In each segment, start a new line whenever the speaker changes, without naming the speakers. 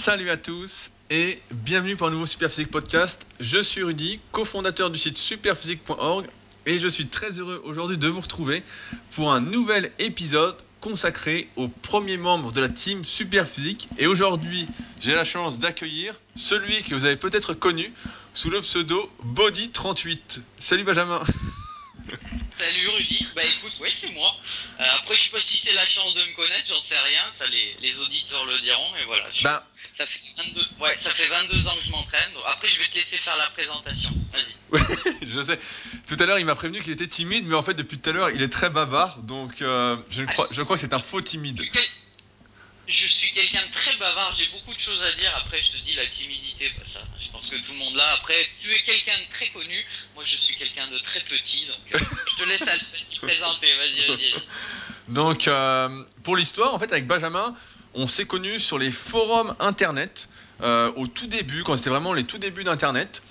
Salut à tous et bienvenue pour un nouveau Superphysique podcast. Je suis Rudy, cofondateur du site superphysique.org et je suis très heureux aujourd'hui de vous retrouver pour un nouvel épisode consacré aux premiers membres de la team Superphysique. Et aujourd'hui, j'ai la chance d'accueillir celui que vous avez peut-être connu sous le pseudo Body38. Salut Benjamin
Salut Rudy, bah écoute, ouais c'est moi. Euh, après je sais pas si c'est la chance de me connaître, j'en sais rien, ça les, auditeurs le diront, mais voilà.
bah.
Ça, fait 22, ouais, ça fait 22 ans que je m'entraîne, après je vais te laisser faire la présentation, vas-y.
je sais, tout à l'heure il m'a prévenu qu'il était timide, mais en fait depuis tout à l'heure il est très bavard, donc euh, je, crois, je crois que c'est un faux timide
je suis quelqu'un de très bavard, j'ai beaucoup de choses à dire. Après, je te dis la timidité, bah, ça, je pense que tout le monde l'a. Après, tu es quelqu'un de très connu, moi je suis quelqu'un de très petit, donc euh, je te laisse à te présenter. Vas-y, vas-y.
donc, euh, pour l'histoire, en fait, avec Benjamin, on s'est connus sur les forums internet euh, au tout début, quand c'était vraiment les tout débuts d'internet.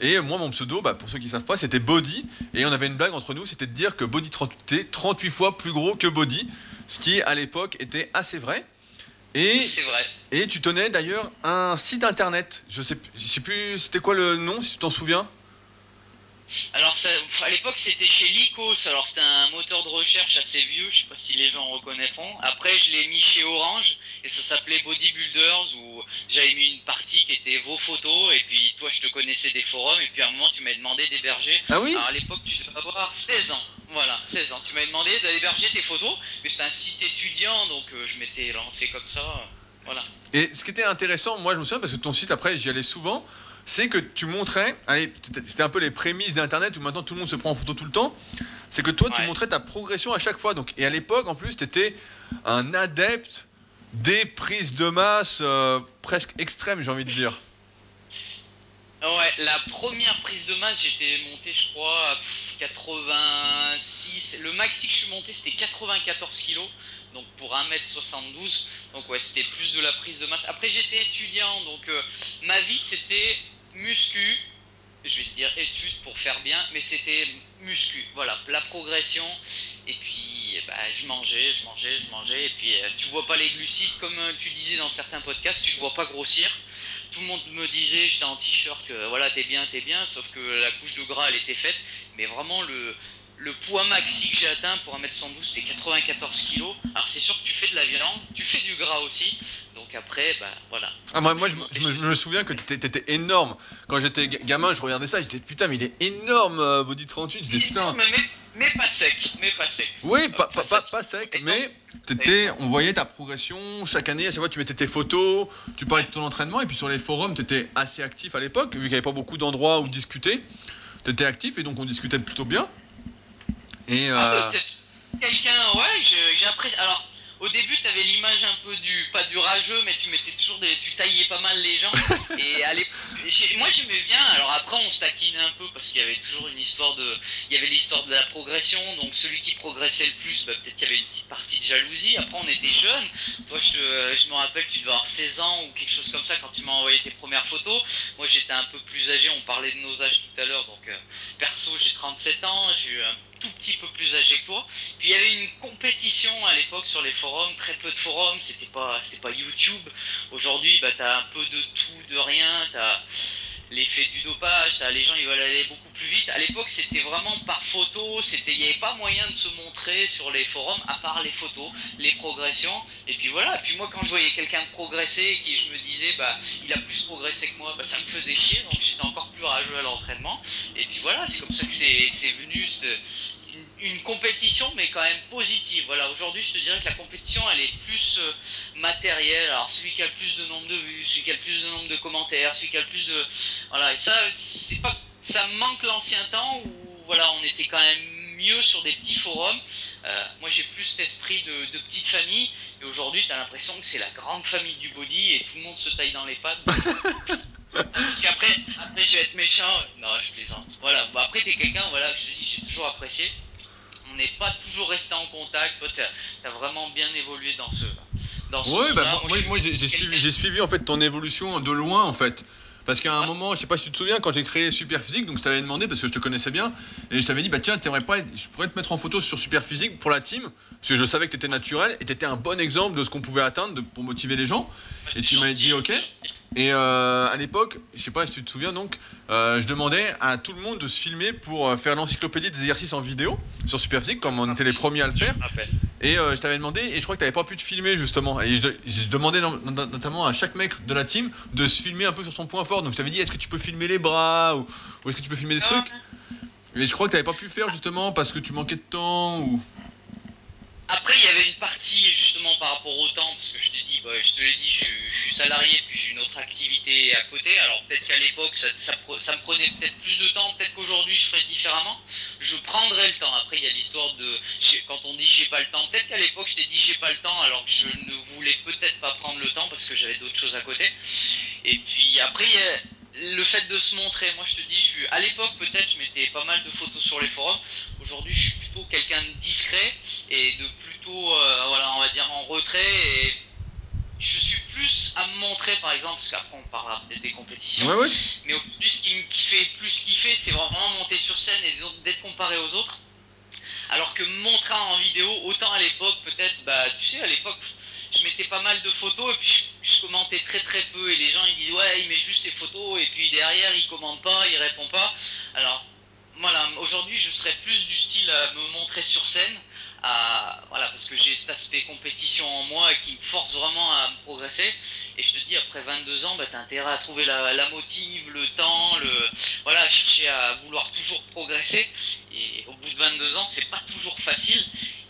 Et moi, mon pseudo, bah, pour ceux qui ne savent pas, c'était Body. Et on avait une blague entre nous, c'était de dire que Body était 38 fois plus gros que Body. Ce qui, à l'époque, était assez vrai.
Et, vrai.
Et tu tenais d'ailleurs un site internet. Je sais, je sais plus, c'était quoi le nom, si tu t'en souviens?
Alors à l'époque c'était chez Lycos, alors c'était un moteur de recherche assez vieux, je sais pas si les gens reconnaîtront. Après je l'ai mis chez Orange et ça s'appelait Bodybuilders où j'avais mis une partie qui était vos photos et puis toi je te connaissais des forums et puis à un moment tu m'as demandé d'héberger.
Ah oui
Alors à l'époque tu devais avoir 16 ans. Voilà, 16 ans. Tu m'as demandé d'héberger tes photos, mais c'était un site étudiant donc euh, je m'étais lancé comme ça. Voilà.
Et ce qui était intéressant, moi je me souviens parce que ton site après j'y allais souvent c'est que tu montrais, allez, c'était un peu les prémices d'Internet où maintenant tout le monde se prend en photo tout le temps, c'est que toi tu montrais ta progression à chaque fois. Donc, et à l'époque en plus, tu étais un adepte des prises de masse euh, presque extrêmes, j'ai envie de dire.
Ouais, la première prise de masse, j'étais monté, je crois, à 86. Le maxi que je suis monté, c'était 94 kilos donc pour 1m72. Donc ouais, c'était plus de la prise de masse. Après j'étais étudiant, donc euh, ma vie c'était muscu, je vais te dire études pour faire bien, mais c'était muscu, voilà, la progression, et puis bah, je mangeais, je mangeais, je mangeais, et puis euh, tu vois pas les glucides, comme euh, tu disais dans certains podcasts, tu ne vois pas grossir. Tout le monde me disait, j'étais en t-shirt, voilà, t'es bien, t'es bien, sauf que la couche de gras, elle était faite, mais vraiment le, le poids maxi que j'ai atteint pour 1m112 c'était 94 kg. Alors c'est sûr que tu fais de la viande, tu fais du gras aussi. Donc après, bah voilà.
Ah, moi, moi je, me, souviens que tu étais énorme. Quand j'étais gamin, je regardais ça, j'étais putain, mais il est énorme, euh, Body 38.
J'étais putain. Mais, mais, pas sec, mais pas sec.
Oui, pas, pas, pas, sec, mais étais, on voyait ta progression chaque année. À chaque fois, tu mettais tes photos, tu parlais de ton entraînement, et puis sur les forums, tu étais assez actif à l'époque, vu qu'il n'y avait pas beaucoup d'endroits où discuter. Tu étais actif, et donc on discutait plutôt bien. Et
ah, euh... quelqu'un, ouais, j'ai apprécié. Alors, au début, tu avais l'image un peu du, pas du rageux, mais tu mettais toujours des, tu taillais pas mal les gens. et allez, moi j'aimais bien. Alors après, on se taquinait un peu parce qu'il y avait toujours une histoire de, il y avait l'histoire de la progression. Donc celui qui progressait le plus, bah, peut-être qu'il y avait une petite partie de jalousie. Après, on était jeunes. Toi, je, je me rappelle, tu devais avoir 16 ans ou quelque chose comme ça quand tu m'as envoyé tes premières photos. Moi, j'étais un peu plus âgé. On parlait de nos âges tout à l'heure. Donc euh, perso, j'ai 37 ans. J'ai eu un petit peu plus âgé que toi. Puis il y avait une compétition à l'époque sur les forums, très peu de forums, c'était pas, c'était pas YouTube. Aujourd'hui, bah, t'as un peu de tout, de rien, t'as l'effet du dopage, les gens ils veulent aller beaucoup plus vite. À l'époque, c'était vraiment par photo, c'était, il n'y avait pas moyen de se montrer sur les forums à part les photos, les progressions. Et puis voilà. Et puis moi, quand je voyais quelqu'un progresser, qui je me disais, bah, il a plus progressé que moi, bah, ça me faisait chier, donc j'étais encore plus rageux à l'entraînement. Et puis voilà, c'est comme ça que c'est venu. Une, compétition, mais quand même positive. Voilà, aujourd'hui, je te dirais que la compétition, elle est plus euh, matérielle. Alors, celui qui a le plus de nombre de vues, celui qui a le plus de nombre de commentaires, celui qui a le plus de voilà, et ça, c'est pas, ça manque l'ancien temps où voilà, on était quand même mieux sur des petits forums. Euh, moi, j'ai plus cet esprit de, petite famille. Et aujourd'hui, tu as l'impression que c'est la grande famille du body et tout le monde se taille dans les pattes. Parce qu'après, après, je vais être méchant. Non, je plaisante. Voilà. Bon, après, t'es quelqu'un, voilà, je te dis, j'ai toujours apprécié. On n'est pas toujours resté en contact. Toi, tu as, vraiment bien évolué dans ce.
Dans ce bah, moi, moi, j'ai suivi, suivi, en fait ton évolution de loin, en fait. Parce qu'à un moment, je sais pas si tu te souviens, quand j'ai créé Super Physique, donc je t'avais demandé parce que je te connaissais bien, et je t'avais dit, bah tiens, t'aimerais pas, je pourrais te mettre en photo sur Super Physique pour la team, parce que je savais que tu étais naturel et tu étais un bon exemple de ce qu'on pouvait atteindre pour motiver les gens. Et tu m'as dit, ok. Et euh, à l'époque, je sais pas si tu te souviens, donc, euh, je demandais à tout le monde de se filmer pour euh, faire l'encyclopédie des exercices en vidéo sur Super Physique, comme on était les premiers à le faire. Et euh, je t'avais demandé, et je crois que tu n'avais pas pu te filmer justement. Et je, je demandais notamment à chaque mec de la team de se filmer un peu sur son point fort. Donc je t'avais dit, est-ce que tu peux filmer les bras ou, ou est-ce que tu peux filmer des trucs Et je crois que tu n'avais pas pu faire justement parce que tu manquais de temps ou.
Après, il y avait une partie justement par rapport au temps, parce que je te dis, bah, je te l'ai dit, je, je, suis salarié, puis j'ai une autre activité à côté. Alors peut-être qu'à l'époque, ça, me prenait peut-être plus de temps, peut-être qu'aujourd'hui, je ferais différemment. Je prendrais le temps. Après, il y a l'histoire de, quand on dit j'ai pas le temps, peut-être qu'à l'époque, je t'ai dit j'ai pas le temps, alors que je ne voulais peut-être pas prendre le temps parce que j'avais d'autres choses à côté. Et puis après, le fait de se montrer, moi je te dis, je suis à l'époque peut-être je mettais pas mal de photos sur les forums. Aujourd'hui, je suis plutôt quelqu'un de discret et de plutôt, euh, voilà, on va dire en retrait. Et plus à me montrer, par exemple, parce qu'après on parlera peut-être des compétitions.
Ouais, ouais.
Mais aujourd'hui, ce qui me fait plus kiffer, c'est vraiment monter sur scène et d'être comparé aux autres. Alors que montrer en vidéo, autant à l'époque, peut-être, bah, tu sais, à l'époque, je mettais pas mal de photos et puis je, je, commentais très très peu et les gens ils disent ouais il met juste ses photos et puis derrière il commente pas, il répond pas. Alors voilà, aujourd'hui je serais plus du style à me montrer sur scène, voilà parce que j'ai cet aspect compétition en moi qui me force vraiment à me progresser. Et je te dis après 22 ans, bah, t'as intérêt à trouver la, la, motive, le temps, le voilà, chercher à vouloir toujours progresser. Et au bout de 22 ans, c'est pas toujours facile.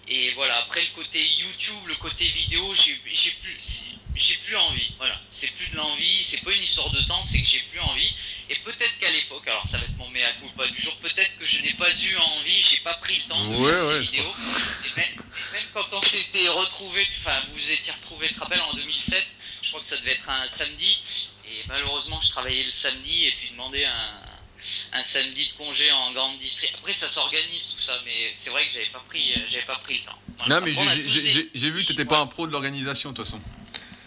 Et voilà, après le côté YouTube, le côté vidéo, j'ai plus, j'ai plus envie. Voilà, c'est plus de l'envie, c'est pas une histoire de temps, c'est que j'ai plus envie. Et peut-être qu'à l'époque, alors ça va être mon mea culpa du jour, peut-être que je n'ai pas eu envie, j'ai pas pris le temps de
ouais,
faire
ouais,
ces vidéos. Et même, et même, quand on s'était retrouvé, enfin vous étiez retrouvé, te rappelles, en 2007, je crois que ça devait être un samedi. Et malheureusement, je travaillais le samedi et puis demandais un un samedi de congé en grande district. Après, ça s'organise tout ça, mais c'est vrai que j'avais pas pris, j'avais pas pris le temps.
Voilà. Non, mais j'ai vu que t'étais pas un pro de l'organisation de toute façon.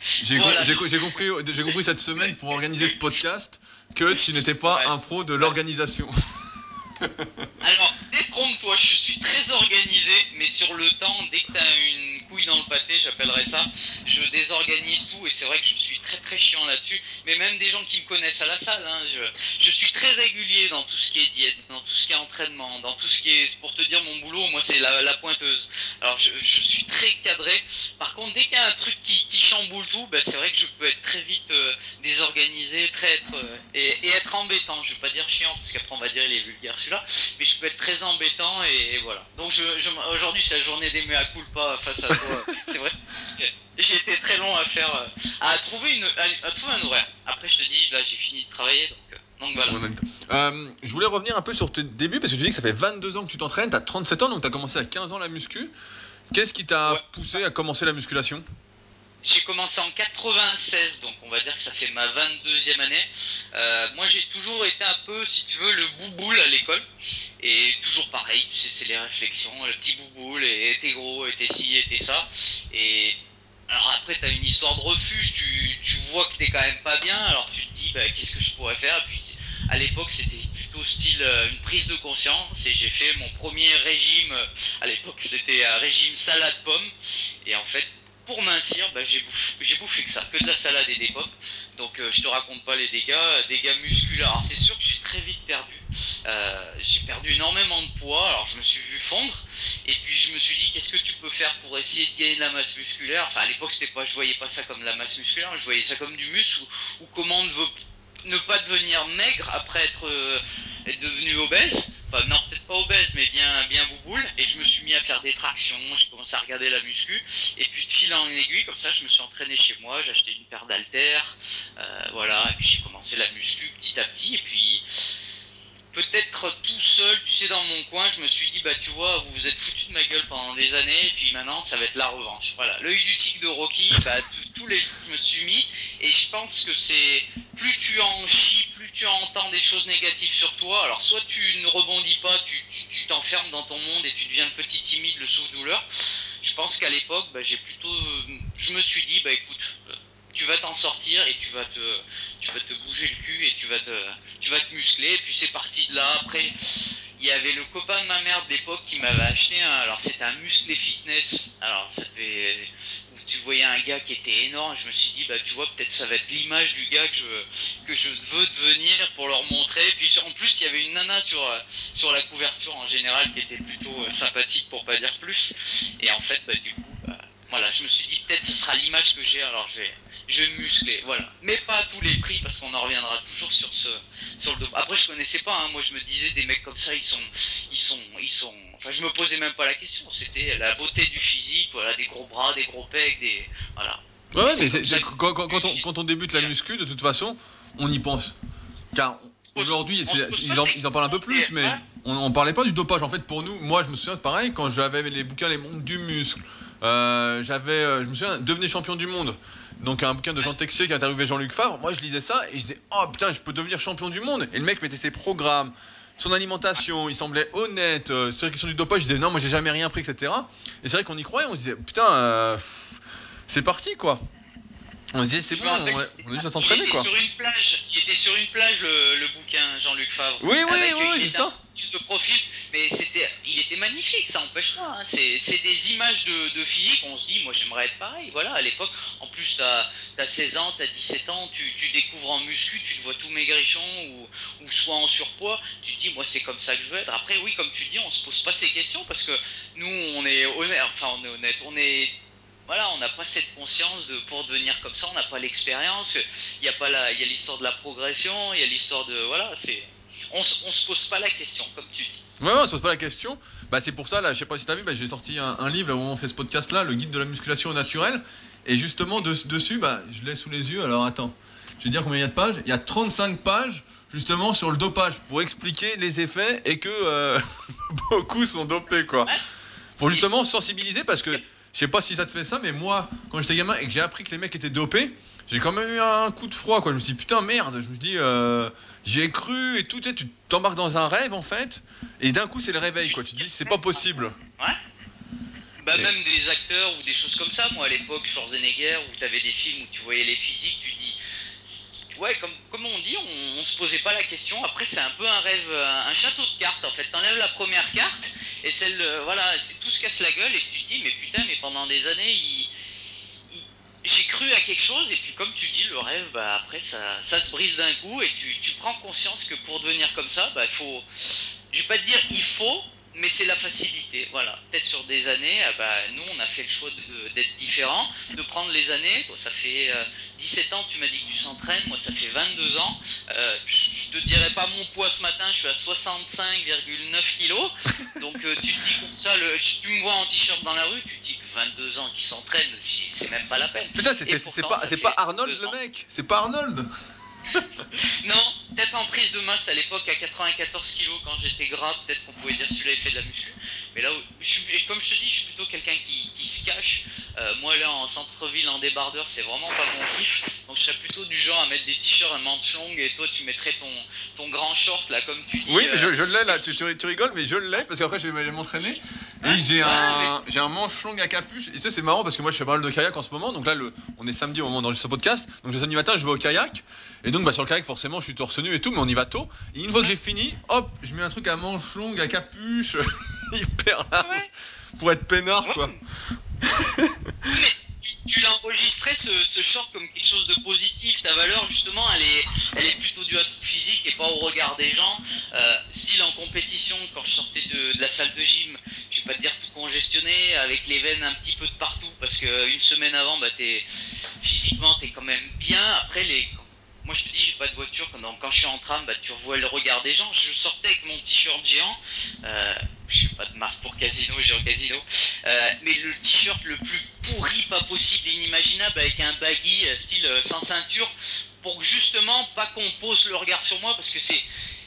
J'ai voilà. compris, j'ai compris cette semaine pour organiser ce podcast que tu n'étais pas ouais. un pro de l'organisation.
Alors, détrompe-toi, je suis très organisé, mais sur le temps, dès que tu as une couille dans le pâté, j'appellerais ça, je désorganise tout, et c'est vrai que je suis très très chiant là-dessus, mais même des gens qui me connaissent à la salle, hein, je, je, suis très régulier dans tout ce qui est diète, dans tout ce qui est entraînement, dans tout ce qui est, pour te dire mon boulot, moi c'est la, la, pointeuse. Alors je, je, suis très cadré, par contre, dès qu'il y a un truc qui, qui chamboule tout, ben, c'est vrai que je peux être très vite euh, désorganisé, très être, euh, et, et, être embêtant, je vais pas dire chiant, parce qu'après on va dire il est vulgaire celui-là, mais je peux être très embêtant et, et voilà. Donc je, je, aujourd'hui c'est la journée des mea culpa face à toi. c'est vrai. J'ai été très long à faire, euh, à trouver une, à, à, trouver un horaire. Après je te dis, là j'ai fini de travailler, donc, euh, donc voilà.
Euh, je voulais revenir un peu sur tes débuts parce que tu dis que ça fait 22 ans que tu t'entraînes, t'as 37 ans, donc t'as commencé à 15 ans la muscu. Qu'est-ce qui t'a ouais. poussé à commencer la musculation?
J'ai commencé en 96, donc on va dire que ça fait ma 22e année. Euh, moi, j'ai toujours été un peu, si tu veux, le bouboule à l'école. Et toujours pareil, tu sais, c'est les réflexions, le petit bouboule, et t'es gros, et t'es ci, et t'es ça. Et alors après, t'as une histoire de refuge, tu, vois que t'es quand même pas bien, alors tu te dis, bah, qu'est-ce que je pourrais faire? Et puis à l'époque, c'était plutôt style euh, une prise de conscience et j'ai fait mon premier régime. À l'époque, c'était un régime salade pomme. Et en fait, pour mincir, bah, j'ai bouffé, que ça, que de la salade et des pommes. Donc euh, je te raconte pas les dégâts, dégâts musculaires. Alors c'est sûr que j'ai très vite perdu. Euh, j'ai perdu énormément de poids, alors je me suis vu fondre. Et puis je me suis dit qu'est-ce que tu peux faire pour essayer de gagner de la masse musculaire? Enfin à l'époque c'était pas, je voyais pas ça comme de la masse musculaire, je voyais ça comme du muscle ou, comment ne, ne, pas devenir maigre après être, euh, devenu obèse. Enfin, non, peut-être pas obèse, mais bien, bien bouboule. Et je me suis mis à faire des tractions, j'ai commencé à regarder la muscu. Et puis de fil en aiguille, comme ça, je me suis entraîné chez moi, j'ai acheté une paire d'haltères, euh, voilà. Et puis j'ai commencé la muscu petit à petit. Et puis peut-être tout seul, tu sais, dans mon coin, je me suis dit, bah tu vois, vous vous êtes foutu de ma gueule pendant des années, et puis maintenant, ça va être la revanche. Voilà, l'œil du tigre de Rocky, bah tous les jours, je me suis mis, et je pense que c'est plus tu en chies, plus tu entends des choses négatives sur toi. Alors soit tu ne rebondis pas, tu t'enfermes dans ton monde et tu deviens le petit timide, le souffle-douleur. Je pense qu'à l'époque, bah, j'ai plutôt, je me suis dit, bah écoute, tu vas t'en sortir et tu vas te, tu vas te bouger le cul et tu vas te, tu vas te muscler. Et puis c'est parti de là. Après, il y avait le copain de ma mère de l'époque qui m'avait acheté un, alors c'était un musclé fitness. Alors ça fait, tu voyais un gars qui était énorme, je me suis dit, bah tu vois, peut-être ça va être l'image du gars que je, que je veux devenir pour leur montrer. Puis en plus, il y avait une nana sur, sur la couverture en général qui était plutôt euh, sympathique pour pas dire plus. Et en fait, bah, du coup, bah, voilà, je me suis dit, peut-être ce sera l'image que j'ai, alors j'ai je vais muscler, voilà. Mais pas à tous les prix parce qu'on en reviendra toujours sur ce, sur le. Après, je connaissais pas, hein. moi je me disais des mecs comme ça, ils sont, ils sont, ils sont. Enfin, je me posais même pas la question. C'était la beauté du physique, voilà, des gros bras, des gros pecs, des, voilà.
Ouais, mais quand, quand, quand, on, quand on débute la muscu, de toute façon, on y pense. Car aujourd'hui, ils, en, ils en parlent un peu plus, mais on, on parlait pas du dopage. En fait, pour nous, moi, je me souviens, pareil, quand j'avais les bouquins Les Mondes du muscle, euh, j'avais, euh, je me souviens, devenez champion du monde. Donc un bouquin de Jean Texier qui a interviewé Jean-Luc Favre. Moi, je lisais ça et je disais, oh putain, je peux devenir champion du monde. Et le mec mettait ses programmes, son alimentation, il semblait honnête. Euh, sur la question du dopage, je disais, non, moi, j'ai jamais rien pris, etc. Et c'est vrai qu'on y croyait, on se disait, putain, euh, c'est parti, quoi. On se disait, c'est bon, on, est juste à s'entraîner, quoi.
Sur une plage, il était sur une plage, le, bouquin, Jean-Luc Favre.
Oui, oui, oui, oui c'est ça.
De profil, mais c'était, il était magnifique, ça empêche pas. Hein. C'est des images de, de, physique, on se dit, moi j'aimerais être pareil. Voilà, à l'époque, en plus, t'as as 16 ans, t'as 17 ans, tu, tu, découvres en muscu, tu te vois tout maigrichon ou, ou soit en surpoids, tu te dis, moi c'est comme ça que je veux être. Après, oui, comme tu dis, on se pose pas ces questions parce que nous, on est honnête, enfin, on est honnête, on est voilà, on n'a pas cette conscience de pour devenir comme ça, on n'a pas l'expérience. Il y a pas y a l'histoire de la progression, il y a l'histoire de voilà, c'est, on, on se pose pas la question, comme tu dis.
Ouais, on se pose pas la question. Bah, c'est pour ça, là, je sais pas si t'as vu, bah, j'ai sorti un, livre où on fait ce podcast-là, le guide de la musculation naturelle. Et justement, dessus, bah, je l'ai sous les yeux. Alors, attends, je vais dire combien il y a de pages. Il y a 35 pages, justement, sur le dopage, pour expliquer les effets et que euh, beaucoup sont dopés, quoi. Pour justement sensibiliser, parce que je sais pas si ça te fait ça, mais moi, quand j'étais gamin et que j'ai appris que les mecs étaient dopés, j'ai quand même eu un coup de froid, quoi. Je me suis dit, putain, merde. Je me dis, euh, j'ai cru et tout, tu t'embarques dans un rêve, en fait. Et d'un coup, c'est le réveil, quoi. Tu te dis, c'est pas possible.
Ouais. Bah, même des acteurs ou des choses comme ça. Moi, à l'époque, Schwarzenegger, où t'avais des films où tu voyais les physiques, tu dis, ouais, comme, comme on dit, on, on, se posait pas la question. Après, c'est un peu un rêve, un château de cartes, en fait. T'enlèves la première carte, et celle, euh, voilà, c'est tout se casse la gueule, et tu te dis, mais putain, mais pendant des années, il j'ai cru à quelque chose et puis comme tu dis le rêve bah après ça, ça se brise d'un coup et tu, tu, prends conscience que pour devenir comme ça bah il faut je vais pas te dire il faut mais c'est la facilité voilà. Peut-être sur des années ah bah nous on a fait le choix d'être différent de prendre les années ça fait 17 euh, ans tu m'as dit que tu s'entraînes moi ça fait 22 ans euh, te dirais pas mon poids ce matin je suis à 65,9 kilos donc euh, tu te dis comme ça le, tu me vois en t-shirt dans la rue tu te dis 22 ans qui s'entraîne, c'est même pas la peine.
Putain, c'est pas, pas Arnold le mec, c'est pas Arnold.
non, peut-être en prise de masse à l'époque à 94 kg quand j'étais gras, peut-être qu'on pouvait dire celui-là il fait de la muscu. Mais là, je suis, comme je te dis, je suis plutôt quelqu'un qui, qui, se cache. Euh, moi là en centre-ville en débardeur, c'est vraiment pas mon kiff. Donc je serais plutôt du genre à mettre des t-shirts à manches longues et toi tu mettrais ton, ton grand short là comme tu dis.
Oui, mais je, je l'ai là, tu, tu, rigoles, mais je l'ai parce qu'après je vais aller m'entraîner. Et j'ai un, j'ai un manche long à capuche. Et tu sais, c'est marrant parce que moi je fais pas mal de kayak en ce moment. Donc là, le, on est samedi au moment d'enregistrer ce podcast. Donc le samedi matin, je vais au kayak. Et donc, bah, sur le kayak, forcément, je suis torse nu et tout, mais on y va tôt. Et une fois que j'ai fini, hop, je mets un truc à manche longue, à capuche, hyper large, pour être peinard, quoi.
tu l'as enregistré ce, ce, short comme quelque chose de positif. Ta valeur, justement, elle est, elle est plutôt due à ton physique et pas au regard des gens. Euh, style en compétition, quand je sortais de, de, la salle de gym, je vais pas te dire tout congestionné, avec les veines un petit peu de partout, parce qu'une semaine avant, bah, es, physiquement, t'es quand même bien. Après, les, moi je te dis j'ai pas de voiture quand, quand je suis en tram bah, tu revois le regard des gens je sortais avec mon t-shirt géant euh, je suis pas de marque pour casino un casino euh, mais le t-shirt le plus pourri pas possible inimaginable avec un baggy euh, style euh, sans ceinture pour justement pas qu'on pose le regard sur moi parce que c'est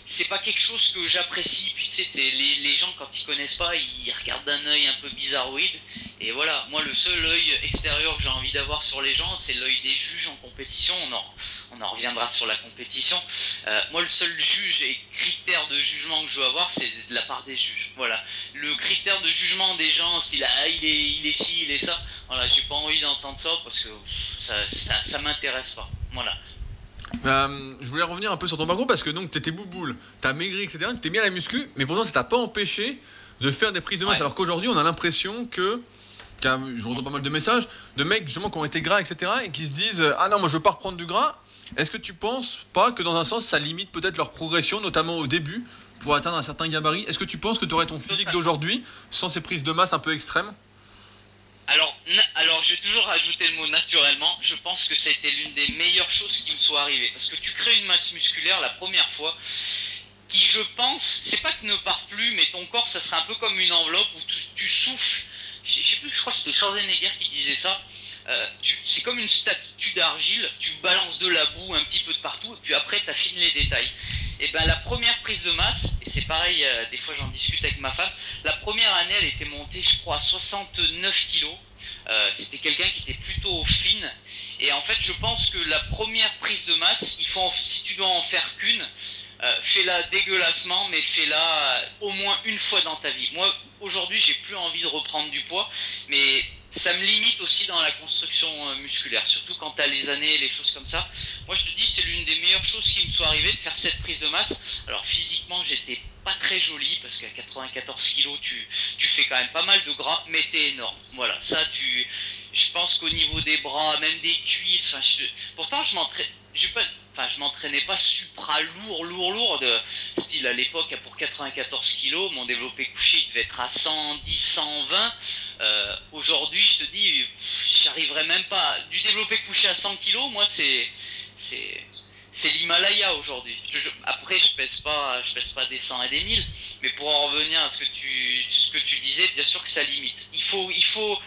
c'est pas quelque chose que j'apprécie. Puis tu sais, les, les, gens quand ils connaissent pas, ils regardent d'un œil un peu bizarroïde. Et voilà, moi le seul œil extérieur que j'ai envie d'avoir sur les gens, c'est l'œil des juges en compétition. On en, on en reviendra sur la compétition. Euh, moi le seul juge et critère de jugement que je veux avoir, c'est de la part des juges. Voilà, le critère de jugement des gens, style ah il est, il est ci, il est ça. Voilà, j'ai pas envie d'entendre ça parce que ça, ça, ça m'intéresse pas. Voilà.
Euh, je voulais revenir un peu sur ton parcours parce que donc t'étais bouboule, t'as maigri, etc. Tu t'es mis à la muscu, mais pourtant ça t'a pas empêché de faire des prises de masse. Alors qu'aujourd'hui, on a l'impression que, je reçois pas mal de messages de mecs justement qui ont été gras, etc. et qui se disent ah non moi je veux pas reprendre du gras. Est-ce que tu penses pas que dans un sens ça limite peut-être leur progression, notamment au début, pour atteindre un certain gabarit? Est-ce que tu penses que tu aurais ton physique d'aujourd'hui sans ces prises de masse un peu extrêmes?
Alors, alors, je vais toujours rajouter le mot naturellement. Je pense que c'était l'une des meilleures choses qui me soit arrivée. Parce que tu crées une masse musculaire la première fois qui, je pense, c'est pas que ne part plus, mais ton corps, ça serait un peu comme une enveloppe où tu, souffles. Je, sais je crois que c'était Schwarzenegger qui disait ça. Euh, c'est comme une statue d'argile, tu balances de la boue un petit peu de partout, et puis après, tu affines les détails. Et ben la première prise de masse, et c'est pareil, euh, des fois j'en discute avec ma femme, la première année elle était montée je crois à 69 kilos. Euh, c'était quelqu'un qui était plutôt fine. Et en fait je pense que la première prise de masse, il faut si tu dois en faire qu'une, fais-la dégueulassement, mais fais-la au moins une fois dans ta vie. Moi aujourd'hui j'ai plus envie de reprendre du poids, mais ça me limite aussi dans la construction euh, musculaire, surtout quand tu as les années, les choses comme ça. Moi, je te dis, c'est l'une des meilleures choses qui me soit arrivée de faire cette prise de masse. Alors, physiquement, j'étais pas très joli parce qu'à 94 kilos, tu, tu fais quand même pas mal de gras, mais t'es énorme. Voilà, ça, tu, je pense qu'au niveau des bras, même des cuisses, pourtant, je m'entraîne, je enfin, je m'entraînais pas supra lourd, lourd, lourd, style à l'époque pour 94 kilos, mon développé couché il devait être à 110, 120. Euh, aujourd'hui, je te dis, j'arriverai même pas. Du développé couché à 100 kilos, moi, c'est, c'est, c'est l'Himalaya aujourd'hui. après, je pèse pas, je pèse pas des 100 et des 1000, mais pour en revenir à ce que tu, ce que tu disais, bien sûr que ça limite. Il faut, il faut,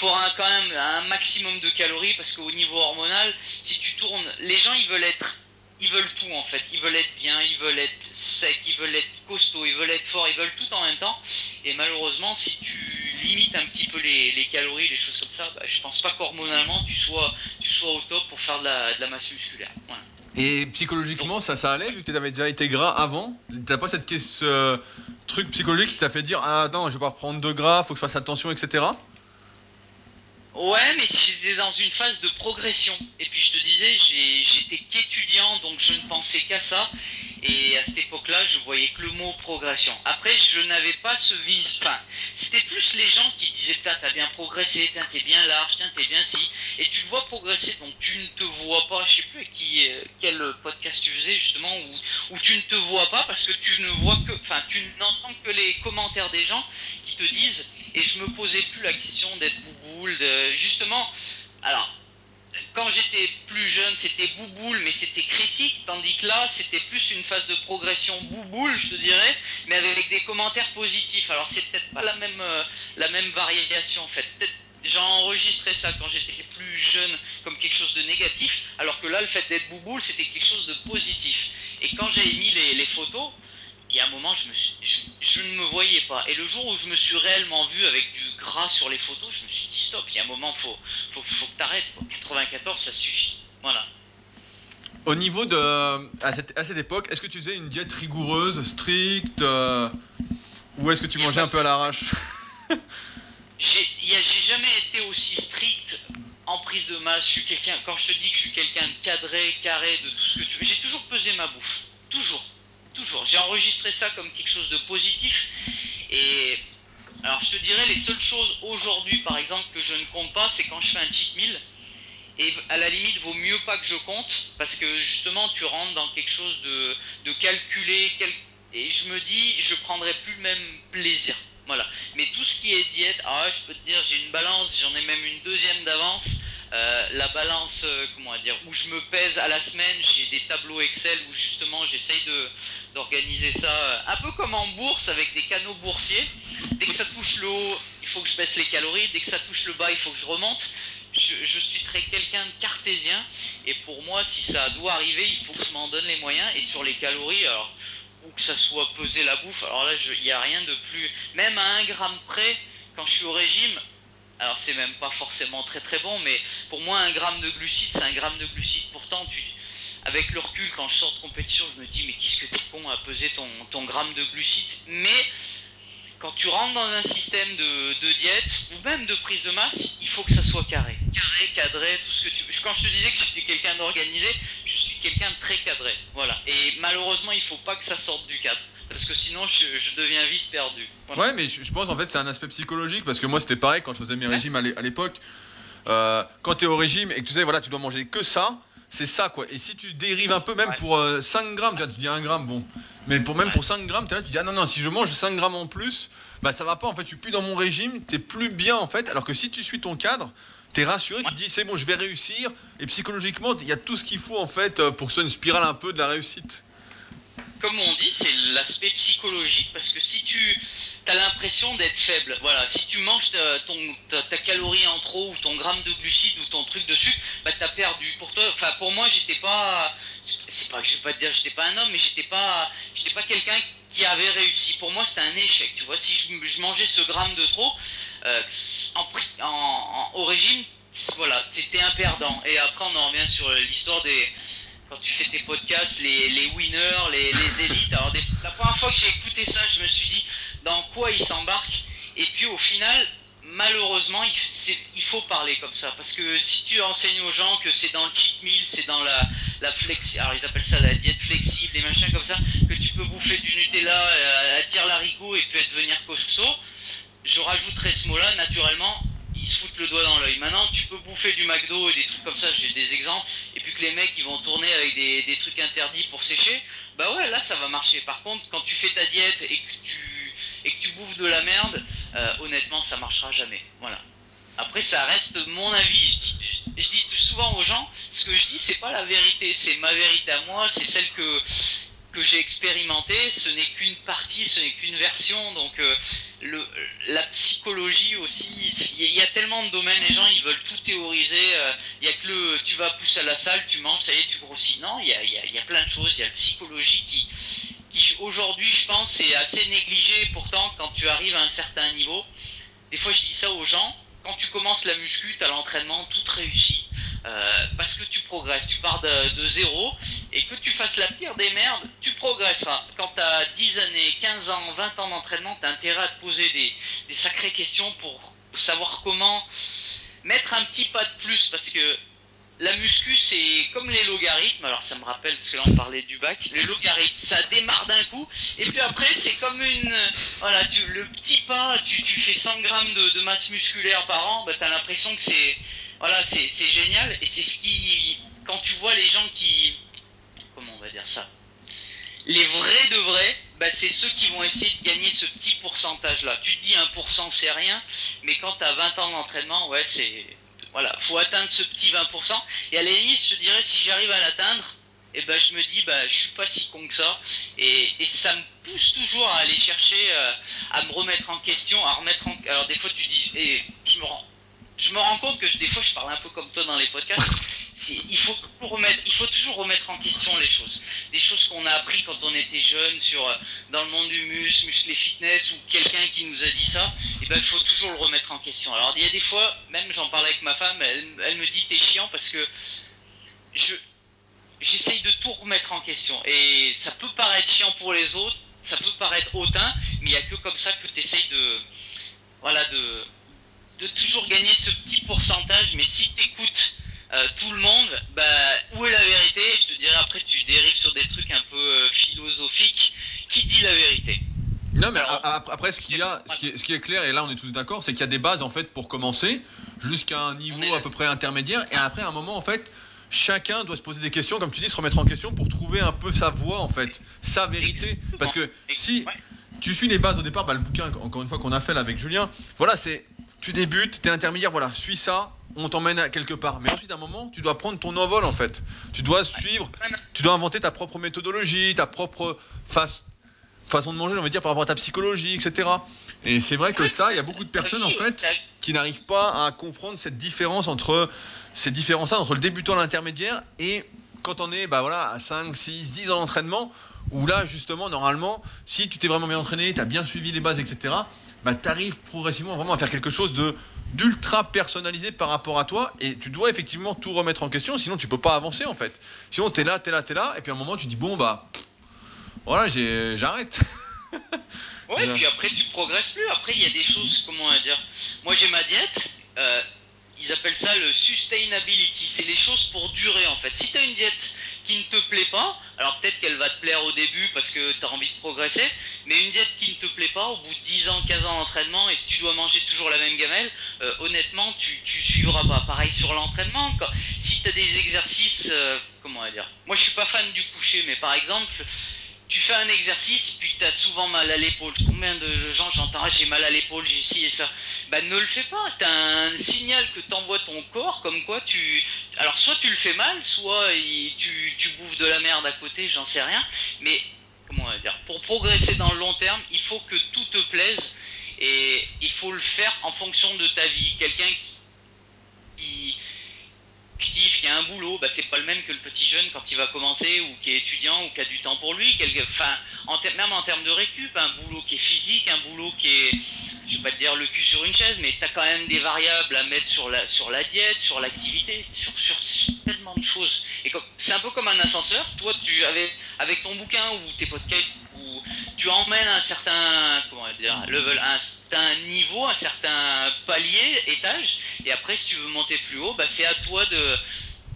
faut quand même un maximum de calories parce qu'au niveau hormonal, si tu tournes, les gens ils veulent être, ils veulent tout en fait. Ils veulent être bien, ils veulent être secs, ils veulent être costauds, ils veulent être forts, ils veulent tout en même temps. Et malheureusement, si tu limites un petit peu les, calories, les choses comme ça, bah, je pense pas qu'hormonalement tu sois, tu sois au top pour faire de la, masse musculaire.
Et psychologiquement, ça, ça allait vu que tu avais déjà été gras avant? T'as pas cette ce truc psychologique qui t'a fait dire Ah non, je vais pas reprendre de gras, faut que je fasse attention, etc.
Ouais, mais j'étais dans une phase de progression. Et puis je te disais, j'étais qu'étudiant, donc je ne pensais qu'à ça. Et à cette époque-là, je voyais que le mot progression. Après, je n'avais pas ce vis. Enfin, c'était plus les gens qui disaient Putain, t'as bien progressé, t'es bien large, t'es bien si. Et tu le vois progresser, donc tu ne te vois pas. Je sais plus qui, euh, quel podcast tu faisais justement, où tu ne te vois pas parce que tu ne vois que. Enfin, tu n'entends que les commentaires des gens qui te disent. Et je me posais plus la question d'être bouboule, de, justement. Alors, quand j'étais plus jeune, c'était bouboule, mais c'était critique, tandis que là, c'était plus une phase de progression bouboule, je te dirais, mais avec des commentaires positifs. Alors, c'est peut-être pas la même, euh, la même variation, en fait. J'ai enregistré ça quand j'étais plus jeune comme quelque chose de négatif, alors que là, le fait d'être bouboule, c'était quelque chose de positif. Et quand j'ai mis les, les photos, il y a un moment, je, me je, ne me voyais pas. Et le jour où je me suis réellement vu avec du gras sur les photos, je me suis dit stop, il y a un moment, faut, faut, faut que t'arrêtes. 94, ça suffit. Voilà.
Au niveau de. À cette, à cette époque, est-ce que tu faisais une diète rigoureuse, stricte euh, Ou est-ce que tu mangeais un peu à l'arrache?
J'ai jamais été aussi strict en prise de masse. Je suis quelqu'un, quand je te dis que je suis quelqu'un de cadré, carré, de tout ce que tu veux, j'ai toujours pesé ma bouffe. Toujours J'ai enregistré ça comme quelque chose de positif. Et alors je te dirais, les seules choses aujourd'hui, par exemple, que je ne compte pas, c'est quand je fais un cheat meal. Et à la limite, vaut mieux pas que je compte, parce que justement, tu rentres dans quelque chose de, de calculé. Et je me dis, je prendrai plus le même plaisir. Voilà. Mais tout ce qui est diète, ah, je peux te dire, j'ai une balance, j'en ai même une deuxième d'avance. Euh, la balance, euh, comment dire, où je me pèse à la semaine, j'ai des tableaux Excel où justement j'essaye d'organiser ça euh, un peu comme en bourse avec des canaux boursiers. Dès que ça touche le haut, il faut que je baisse les calories. Dès que ça touche le bas, il faut que je remonte. Je, suis très quelqu'un de cartésien et pour moi, si ça doit arriver, il faut que je m'en donne les moyens. Et sur les calories, alors ou que ça soit peser la bouffe, alors là, il n'y a rien de plus. Même à un gramme près, quand je suis au régime, alors c'est même pas forcément très très bon, mais pour moi un gramme de glucides c'est un gramme de glucides. Pourtant, avec le recul, quand je sors de compétition, je me dis mais qu'est-ce que t'es con à peser ton, gramme de glucides? Mais quand tu rentres dans un système de, de, diète ou même de prise de masse, il faut que ça soit carré. Carré, cadré, tout ce que tu veux. Quand je te disais que j'étais quelqu'un d'organisé, je suis quelqu'un de très cadré. Voilà. Et malheureusement, il faut pas que ça sorte du cadre. Parce que sinon, je, deviens vite perdu.
Ouais, mais je, pense en fait c'est un aspect psychologique parce que moi c'était pareil quand je faisais mes régimes à l'époque. Euh, quand tu es au régime et que tu sais, voilà, tu dois manger que ça, c'est ça quoi. Et si tu dérives un peu, même pour 5 euh, grammes, tu, dis 1 gramme, bon. Mais pour, même pour 5 grammes, es là, tu dis ah non, non, si je mange 5 grammes en plus, bah ça va pas en fait, je suis plus dans mon régime, t'es plus bien en fait. Alors que si tu suis ton cadre, t'es rassuré, tu dis c'est bon, je vais réussir. Et psychologiquement, il y a tout ce qu'il faut en fait euh, pour que ce soit une spirale un peu de la réussite
comme on dit, c'est l'aspect psychologique parce que si tu as l'impression d'être faible, voilà, si tu manges ta, ta, calorie en trop ou ton gramme de glucides ou ton truc de sucre, bah t'as perdu. Pour toi, enfin pour moi, j'étais pas, c'est pas que je vais pas te dire, j'étais pas un homme, mais j'étais pas, j'étais pas quelqu'un qui avait réussi. Pour moi, c'était un échec. Tu vois, si je, mangeais ce gramme de trop euh, en, en, voilà, c'était un perdant. Et après, on en revient sur l'histoire des quand tu fais tes podcasts, les, winners, les, élites. Alors, la première fois que j'ai écouté ça, je me suis dit dans quoi ils s'embarquent? Et puis au final, malheureusement, il, faut parler comme ça. Parce que si tu enseignes aux gens que c'est dans le cheat meal, c'est dans la, la ils appellent ça la diète flexible, les machins comme ça, que tu peux bouffer du Nutella euh, à tire l'haricot et puis devenir costaud, je rajouterai ce mot-là, naturellement, ils se foutent le doigt dans l'œil. Maintenant, tu peux bouffer du McDo et des trucs comme ça, j'ai des exemples, et puis que les mecs ils vont tourner avec des, trucs interdits pour sécher, bah ouais, là ça va marcher. Par contre, quand tu fais ta diète et que tu, et que tu bouffes de la merde, euh, honnêtement, ça marchera jamais. Voilà. Après, ça reste mon avis. Je dis, souvent aux gens, ce que je dis, c'est pas la vérité, c'est ma vérité à moi, c'est celle que, que j'ai expérimenté, ce n'est qu'une partie, ce n'est qu'une version. Donc euh, la psychologie aussi, il y a tellement de domaines, les gens ils veulent tout théoriser. Euh, il y a que le, tu vas pousser à la salle, tu manges, ça y est, tu grossis. Non, il y a, plein de choses. Il y a la psychologie qui, aujourd'hui, je pense, est assez négligé. Pourtant, quand tu arrives à un certain niveau, des fois je dis ça aux gens. Quand tu commences la muscu, tu as l'entraînement, tout réussit. Euh, parce que tu progresses, tu pars de, zéro, et que tu fasses la pire des merdes, tu progresseras. Quand tu as 10 années, 15 ans, 20 ans d'entraînement, tu as intérêt à te poser des, sacrées questions pour savoir comment mettre un petit pas de plus, parce que la muscu, c'est comme les logarithmes. Alors, ça me rappelle, parce que là, on parlait du bac. Les logarithmes, ça démarre d'un coup. Et puis après, c'est comme une. Voilà, tu, le petit pas, tu, fais 100 grammes de, de masse musculaire par an, bah, tu as l'impression que c'est voilà, c'est génial et c'est ce qui, quand tu vois les gens qui, comment on va dire ça, les vrais de vrais, bah, c'est ceux qui vont essayer de gagner ce petit pourcentage-là. Tu te dis 1% c'est rien, mais quand tu as 20 ans d'entraînement, ouais, c'est, voilà, faut atteindre ce petit 20%. Et à la limite, je dirais, si j'arrive à l'atteindre, et eh ben je me dis bah je suis pas si con que ça et, et ça me pousse toujours à aller chercher euh, à me remettre en question à remettre en alors des fois tu dis et je me rends je me rends compte que des fois je parle un peu comme toi dans les podcasts. Il faut, toujours remettre en question les choses. Des choses qu'on a appris quand on était jeune sur, euh, dans le monde du muscle, muscle et fitness, ou quelqu'un qui nous a dit ça, et eh ben il faut toujours le remettre en question. Alors il y a des fois, même j'en parlais avec ma femme, elle, me dit t'es chiant parce que je j'essaye de tout remettre en question. Et ça peut paraître chiant pour les autres, ça peut paraître hautain, mais il n'y a que comme ça que tu essayes de, voilà, de, de toujours gagner ce petit pourcentage, mais si tu écoutes euh, tout le monde, bah, où est la vérité? Je te dirais après, tu dérives sur des trucs un peu euh, philosophiques. Qui dit la vérité?
Non, mais après, ce, qu'il y a, ce, qui est, ce qui est clair, et là on est tous d'accord, c'est qu'il y a des bases en fait pour commencer, jusqu'à un niveau à peu près intermédiaire, et après, à un moment, en fait, chacun doit se poser des questions, comme tu dis, se remettre en question pour trouver un peu sa voie, en fait, sa vérité. Parce que si tu suis les bases au départ, bah, le bouquin, encore une fois, qu'on a fait là avec Julien, voilà, c'est tu débutes, tu es intermédiaire, voilà, suis ça, on t'emmène quelque part. Mais ensuite, à un moment, tu dois prendre ton envol en fait. Tu dois suivre, tu dois inventer ta propre méthodologie, ta propre façon de manger, on va dire, par rapport à ta psychologie, etc. Et c'est vrai que ça, il y a beaucoup de personnes en fait qui n'arrivent pas à comprendre cette différence entre ces différences entre le débutant et l'intermédiaire et quand on est bah à 5, 6, 10 ans d'entraînement, où là, justement, normalement, si tu t'es vraiment bien entraîné, tu as bien suivi les bases, etc., bah, tu arrives progressivement vraiment à faire quelque chose de d'ultra personnalisé par rapport à toi et tu dois effectivement tout remettre en question sinon tu peux pas avancer en fait. Sinon tu es là tu es là tu es là et puis à un moment tu dis bon bah voilà j'arrête.
Ouais et puis après tu progresses plus après il y a des choses comment dire. Moi j'ai ma diète euh, ils appellent ça le sustainability. C'est les choses pour durer en fait. Si tu as une diète qui ne te plaît pas, alors peut-être qu'elle va te plaire au début parce que tu as envie de progresser, mais une diète qui ne te plaît pas, au bout de 10 ans, 15 ans d'entraînement, et si tu dois manger toujours la même gamelle, euh, honnêtement, tu, suivras pas. Pareil sur l'entraînement, si tu as des exercices, euh, comment on dire, moi je suis pas fan du coucher, mais par exemple, tu fais un exercice, puis tu as souvent mal à l'épaule. Combien de gens j'entends, ah, j'ai mal à l'épaule, j'ai ci et ça. Bah ne le fais pas. Tu as un signal que t'envoie ton corps, comme quoi tu. Alors soit tu le fais mal, soit tu, bouffes de la merde à côté, j'en sais rien. Mais comment on va dire Pour progresser dans le long terme, il faut que tout te plaise et il faut le faire en fonction de ta vie. Quelqu'un qui a un boulot, bah, c'est pas le même que le petit jeune quand il va commencer ou qui est étudiant ou qui a du temps pour lui. même en termes de récup, un boulot qui est physique, un boulot qui est, je vais pas te dire le cul sur une chaise, mais tu as quand même des variables à mettre sur la, sur la diète, sur l'activité, sur, tellement de choses. Et c'est un peu comme un ascenseur. Toi, tu avais, avec ton bouquin ou tes podcasts, où tu emmènes un certain, comment dire, level, un certain niveau, un certain palier, étage, et après, si tu veux monter plus haut, bah, c'est à toi de,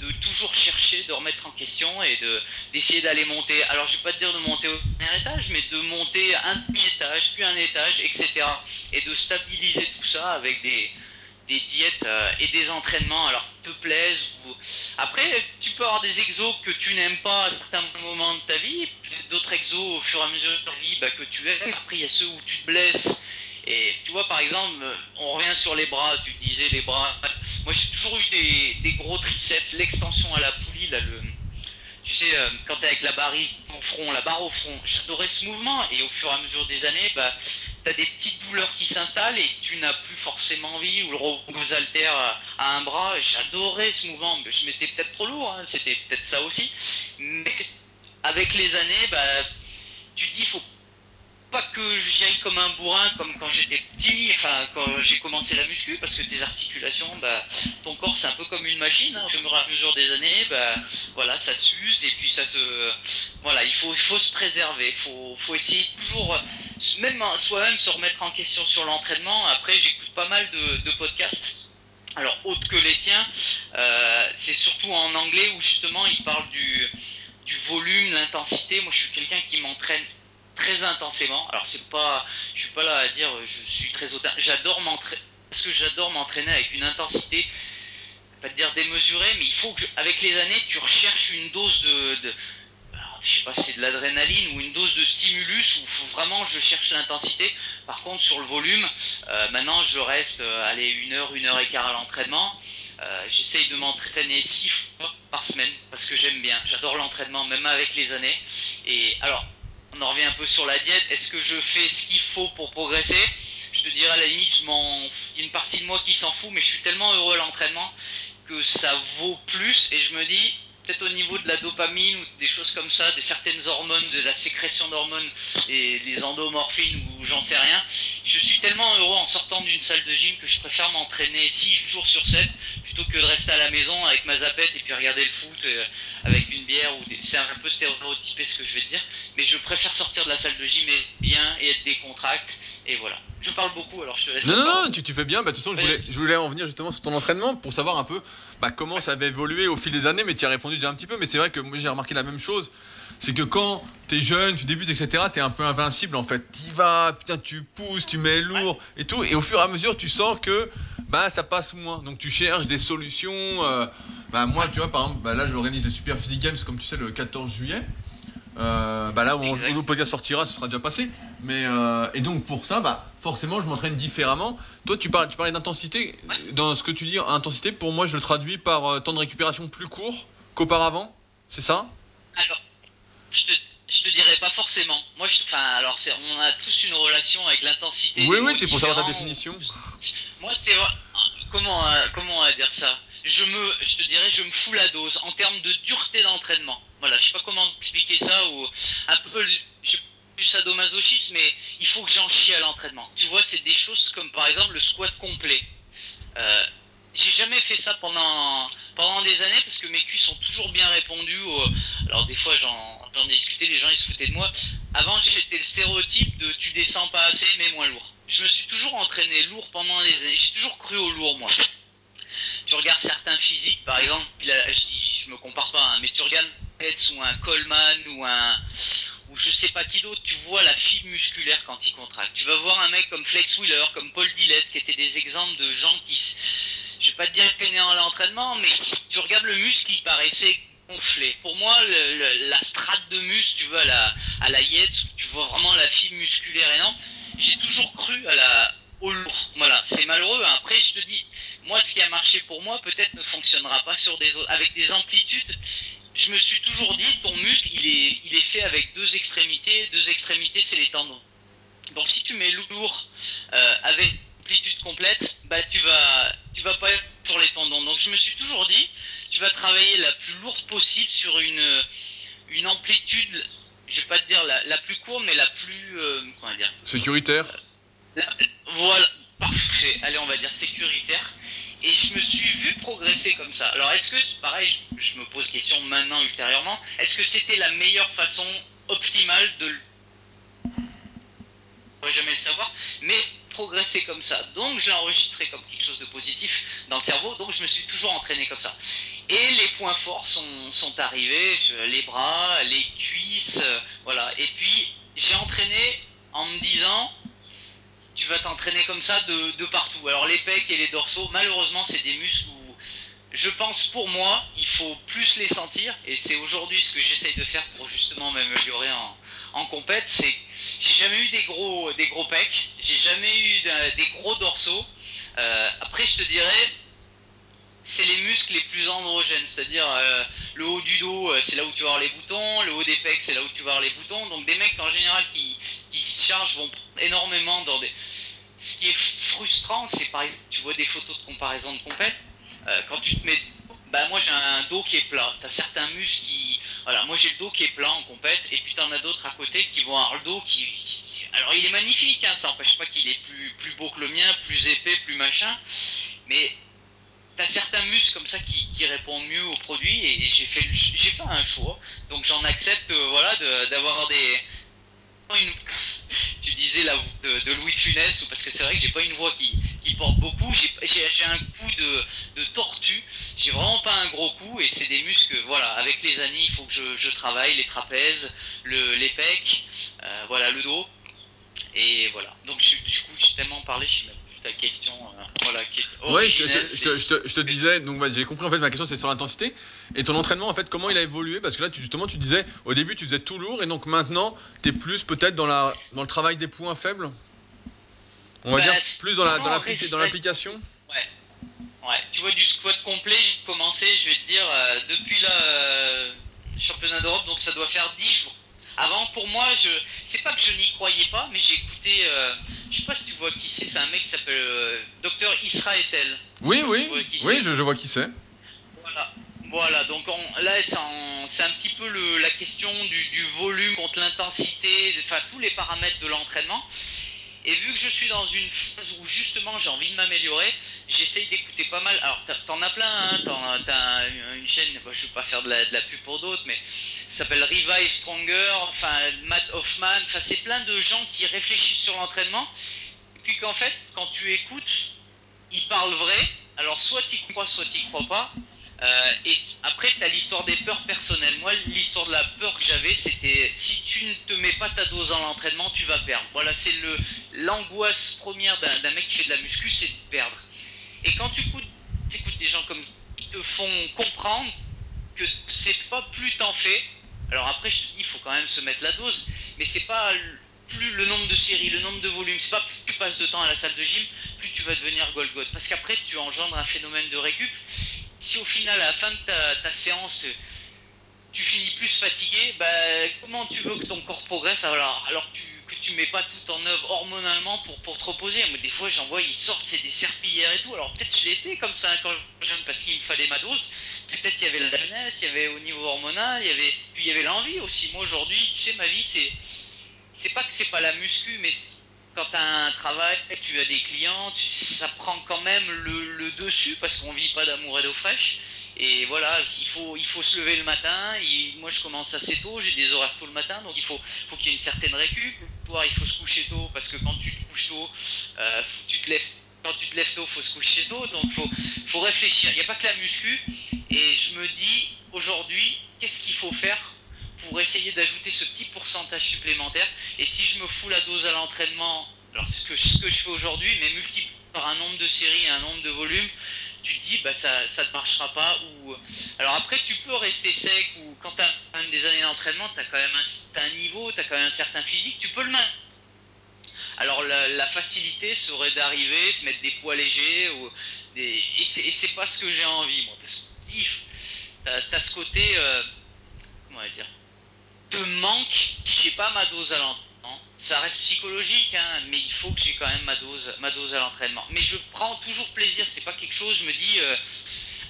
de toujours chercher, de remettre en question et de d'essayer d'aller monter. Alors je vais pas te dire de monter au premier étage, mais de monter un demi-étage, puis un étage, etc. Et de stabiliser tout ça avec des, des diètes euh, et des entraînements alors te plaisent ou après tu peux avoir des exos que tu n'aimes pas à certains moments de ta vie d'autres exos au fur et à mesure de ta vie bah, que tu aimes après il y a ceux où tu te blesses et tu vois, par exemple, on revient sur les bras, tu disais les bras. Moi, j'ai toujours eu des, gros triceps, l'extension à la poulie, là, le, tu sais, euh, quand tu avec la barre au front, la barre au front, j'adorais ce mouvement. Et au fur et à mesure des années, bah, tu as des petites douleurs qui s'installent et tu n'as plus forcément envie, ou le aux haltères à un bras. J'adorais ce mouvement. Je m'étais peut-être trop lourd, hein, c'était peut-être ça aussi. Mais avec les années, bah, tu te dis, faut pas que j'y aille comme un bourrin comme quand j'étais petit, enfin quand j'ai commencé la muscu, parce que tes articulations, bah, ton corps c'est un peu comme une machine, hein, au fur et à mesure des années, bah, voilà, ça s'use et puis ça se, voilà, il faut, il faut se préserver, il faut, faut essayer toujours, même soi-même se remettre en question sur l'entraînement. Après, j'écoute pas mal de, podcasts. Alors, autres que les tiens, euh, c'est surtout en anglais où justement ils parlent du, du volume, l'intensité. Moi, je suis quelqu'un qui m'entraîne très intensément. Alors c'est pas, je suis pas là à dire je suis très hautain. J'adore m'entraîner parce que j'adore m'entraîner avec une intensité, pas te dire démesurée, mais il faut que avec les années tu recherches une dose de, de je sais pas, c'est de l'adrénaline ou une dose de stimulus où faut vraiment je cherche l'intensité. Par contre, sur le volume, euh, maintenant je reste, euh, allez, une heure, une heure et quart à l'entraînement. Euh, j'essaye de m'entraîner six fois par semaine parce que j'aime bien. J'adore l'entraînement, même avec les années. Et alors, on en revient un peu sur la diète. Est-ce que je fais ce qu'il faut pour progresser? Je te dirais à la limite, je une partie de moi qui s'en fout, mais je suis tellement heureux à l'entraînement que ça vaut plus. Et je me dis, peut-être au niveau de la dopamine ou des choses comme ça, de certaines hormones, de la sécrétion d'hormones et les endomorphines ou j'en sais rien. Je suis tellement heureux en sortant d'une salle de gym que je préfère m'entraîner 6 jours sur 7 plutôt que de rester à la maison avec ma zapette et puis regarder le foot euh, avec une bière ou c'est un peu stéréotypé ce que je vais te dire, mais je préfère sortir de la salle de gym et bien et être décontracté et voilà. Je parle beaucoup, alors je te laisse.
Non, non, non, tu, tu, fais bien. Bah, de toute façon, je voulais, je voulais, en venir justement sur ton entraînement pour savoir un peu bah, comment ça avait évolué au fil des années, mais tu as répondu déjà un petit peu. Mais c'est vrai que moi, j'ai remarqué la même chose. C'est que quand tu es jeune, tu débutes, etc., tu es un peu invincible en fait. Tu vas, putain, tu pousses, tu mets lourd et tout. Et au fur et à mesure, tu sens que bah, ça passe moins. Donc tu cherches des solutions. Euh, bah, moi, tu vois, par exemple, bah, là, j'organise les Super Physique Games, comme tu sais, le 14 juillet. Euh, bah là où, le podcast sortira, ce sera déjà passé. Mais euh, et donc pour ça, bah forcément, je m'entraîne différemment. Toi, tu, parles, tu parlais d'intensité. Dans ce que tu dis, intensité, pour moi, je le traduis par euh, temps de récupération plus court qu'auparavant. C'est ça?
Alors, je te, te dirais pas forcément. Moi, je, enfin, alors, on a tous une relation avec l'intensité.
Oui, oui, c'est pour savoir ta définition.
Moi, c'est comment, comment on va dire ça? Je me, je te dirais, je me fous la dose en termes de dureté d'entraînement. Voilà, je sais pas comment expliquer ça ou un peu, plus sadomasochisme, mais il faut que j'en chie à l'entraînement. Tu vois, c'est des choses comme par exemple le squat complet. Euh, j'ai jamais fait ça pendant pendant des années parce que mes cuisses ont toujours bien répondu. alors des fois j'en ai discuté, les gens ils se foutaient de moi. Avant j'étais le stéréotype de tu descends pas assez mais moins lourd. Je me suis toujours entraîné lourd pendant des années. J'ai toujours cru au lourd moi tu regardes certains physiques, par exemple, je, je me compare pas, hein, mais tu regardes ou un Coleman ou un ou je sais pas qui d'autre, tu vois la fibre musculaire quand il contracte. Tu vas voir un mec comme Flex Wheeler, comme Paul Dillette, qui étaient des exemples de gens qui, je vais pas te dire peinaient en l'entraînement, mais tu regardes le muscle, il paraissait gonflé. Pour moi, la strate de muscle, tu vois, à la, à la tu vois vraiment la fibre musculaire énorme. J'ai toujours cru à la, au lourd. Voilà, c'est malheureux. Après, je te dis, moi, ce qui a marché pour moi, peut-être ne fonctionnera pas sur des autres. Avec des amplitudes, je me suis toujours dit, ton muscle, il est, il est fait avec deux extrémités. Deux extrémités, c'est les tendons. Donc, si tu mets lourd euh, avec amplitude complète, bah, tu vas, tu vas pas être sur les tendons. Donc, je me suis toujours dit, tu vas travailler la plus lourde possible sur une, une amplitude, je vais pas te dire la, plus courte, mais la plus, euh, comment dire?
Sécuritaire?
voilà, parfait. Allez, on va dire sécuritaire. Et je me suis vu progresser comme ça. Alors est-ce que, pareil, je, me pose question maintenant, ultérieurement, est-ce que c'était la meilleure façon optimale de... Va jamais le savoir, mais progresser comme ça. Donc je l'ai enregistré comme quelque chose de positif dans le cerveau, donc je me suis toujours entraîné comme ça. Et les points forts sont, sont arrivés, les bras, les cuisses, voilà. Et puis j'ai entraîné en me disant, tu vas t'entraîner comme ça de, partout. Alors les pecs et les dorsaux, malheureusement, c'est des muscles où je pense pour moi, il faut plus les sentir. Et c'est aujourd'hui ce que j'essaye de faire pour justement m'améliorer en, en compète. C'est j'ai jamais eu des gros des gros pecs, j'ai jamais eu des gros dorsaux. Euh, après, je te dirais, c'est les muscles les plus androgènes, c'est-à-dire euh, le haut du dos, euh, c'est là où tu vas avoir les boutons, le haut des pecs, c'est là où tu vas avoir les boutons. Donc des mecs en général qui, qui chargent vont énormément dans des. Ce qui est frustrant, c'est par exemple, tu vois des photos de comparaison de compète, euh, quand tu te mets. Bah moi j'ai un dos qui est plat. T'as certains muscles qui. Voilà, moi j'ai le dos qui est plat en compète, et puis t'en as d'autres à côté qui vont avoir le dos qui. Alors il est magnifique, hein, ça n'empêche pas qu'il est plus, plus beau que le mien, plus épais, plus machin. Mais t'as certains muscles comme ça qui, répondent mieux aux produits et j'ai fait j'ai fait un choix donc j'en accepte euh, voilà d'avoir des tu disais la de, de Louis de Funès parce que c'est vrai que j'ai pas une voix qui, porte beaucoup. J'ai un coup de, tortue. J'ai vraiment pas un gros coup et c'est des muscles voilà. Avec les années il faut que je, je travaille les trapèzes le, les pecs euh, voilà le dos. Et voilà. Donc du coup j'ai tellement parlé je sais même ta question. Euh, voilà,
ouais, je, te, disais, donc j'ai compris en fait ma question c'est sur l'intensité et ton entraînement en fait comment il a évolué parce que là tu, justement tu disais au début tu faisais tout lourd et donc maintenant tu es plus peut-être dans, la, dans le travail des points faibles? On va bah, dire plus dans, la, dans, l'application?
Ouais. ouais, tu vois du squat complet j'ai commencé je vais te dire euh, depuis le euh, championnat d'Europe donc ça doit faire 10 jours avant, pour moi, je c'est pas que je n'y croyais pas, mais j'ai écouté. Euh, je sais pas si tu vois qui c'est. C'est un mec qui s'appelle euh, Docteur Israël.
Oui, oui, oui, je, vois qui c'est.
Voilà. Voilà, donc là c'est un petit peu le, la question du, du volume contre l'intensité, enfin tous les paramètres de l'entraînement. Et vu que je suis dans une phase où justement j'ai envie de m'améliorer, j'essaye d'écouter pas mal. Alors t'en as plein, hein, t'as une chaîne, je je vais pas faire de la, de la pub pour d'autres, mais ça s'appelle Revive Stronger, enfin Matt Hoffman, enfin c'est plein de gens qui réfléchissent sur l'entraînement. Et puis qu'en fait, quand tu écoutes, ils parlent vrai. Alors soit tu crois, soit tu crois pas. Euh, et après, tu as l'histoire des peurs personnelles. Moi, l'histoire de la peur que j'avais, c'était si tu ne te mets pas ta dose dans l'entraînement, tu vas perdre. Voilà, c'est le l'angoisse première d'un mec qui fait de la muscu, c'est de perdre. Et quand tu écoutes, des gens comme qui te font comprendre que c'est pas plus t'en fais. Alors après, je te dis, il faut quand même se mettre la dose, mais c'est pas plus le nombre de séries, le nombre de volumes, c'est pas plus tu passes de temps à la salle de gym, plus tu vas devenir Golgoth. Parce qu'après, tu engendres un phénomène de récup si au final, à la fin de ta, séance, tu finis plus fatigué, bah, comment tu veux que ton corps progresse alors, alors que tu mets pas tout en œuvre hormonalement pour, pour te reposer? Mais des fois, j'en vois, ils sortent, c'est des serpillères et tout. Alors peut-être je l'étais comme ça quand jeune parce qu'il me fallait ma dose. Peut-être il y avait la jeunesse, il y avait au niveau hormonal, il y avait, puis il y avait l'envie aussi. Moi aujourd'hui, tu sais, ma vie, c'est, c'est pas que c'est pas la muscu, mais quand tu as un travail, tu as des clients, ça prend quand même le, dessus parce qu'on vit pas d'amour et d'eau fraîche. Et voilà, il faut, se lever le matin. moi, je commence assez tôt, j'ai des horaires tôt le matin, donc il faut, qu'il y ait une certaine récup. il faut se coucher tôt parce que quand tu te couches tôt, euh, quand tu te lèves tôt, faut se coucher tôt, donc faut, faut réfléchir. Il n'y a pas que la muscu. Et je me dis, aujourd'hui, qu'est-ce qu'il faut faire pour essayer d'ajouter ce petit pourcentage supplémentaire. Et si je me fous la dose à l'entraînement, alors ce que, ce que je fais aujourd'hui, mais multiplié par un nombre de séries et un nombre de volumes, tu te dis bah ça ça ne marchera pas ou alors après tu peux rester sec ou quand tu as des années d'entraînement tu as quand même un certain niveau tu as quand même un certain physique tu peux le maintenir. Alors la, facilité serait d'arriver de mettre des poids légers ou des, et c'est pas ce que j'ai envie moi parce que t'as as ce côté euh, comment va dire de manque j'ai pas ma dose à l'entraînement ça reste psychologique, hein, mais il faut que j'ai quand même ma dose, ma dose à l'entraînement. Mais je prends toujours plaisir, c'est pas quelque chose, je me dis, euh,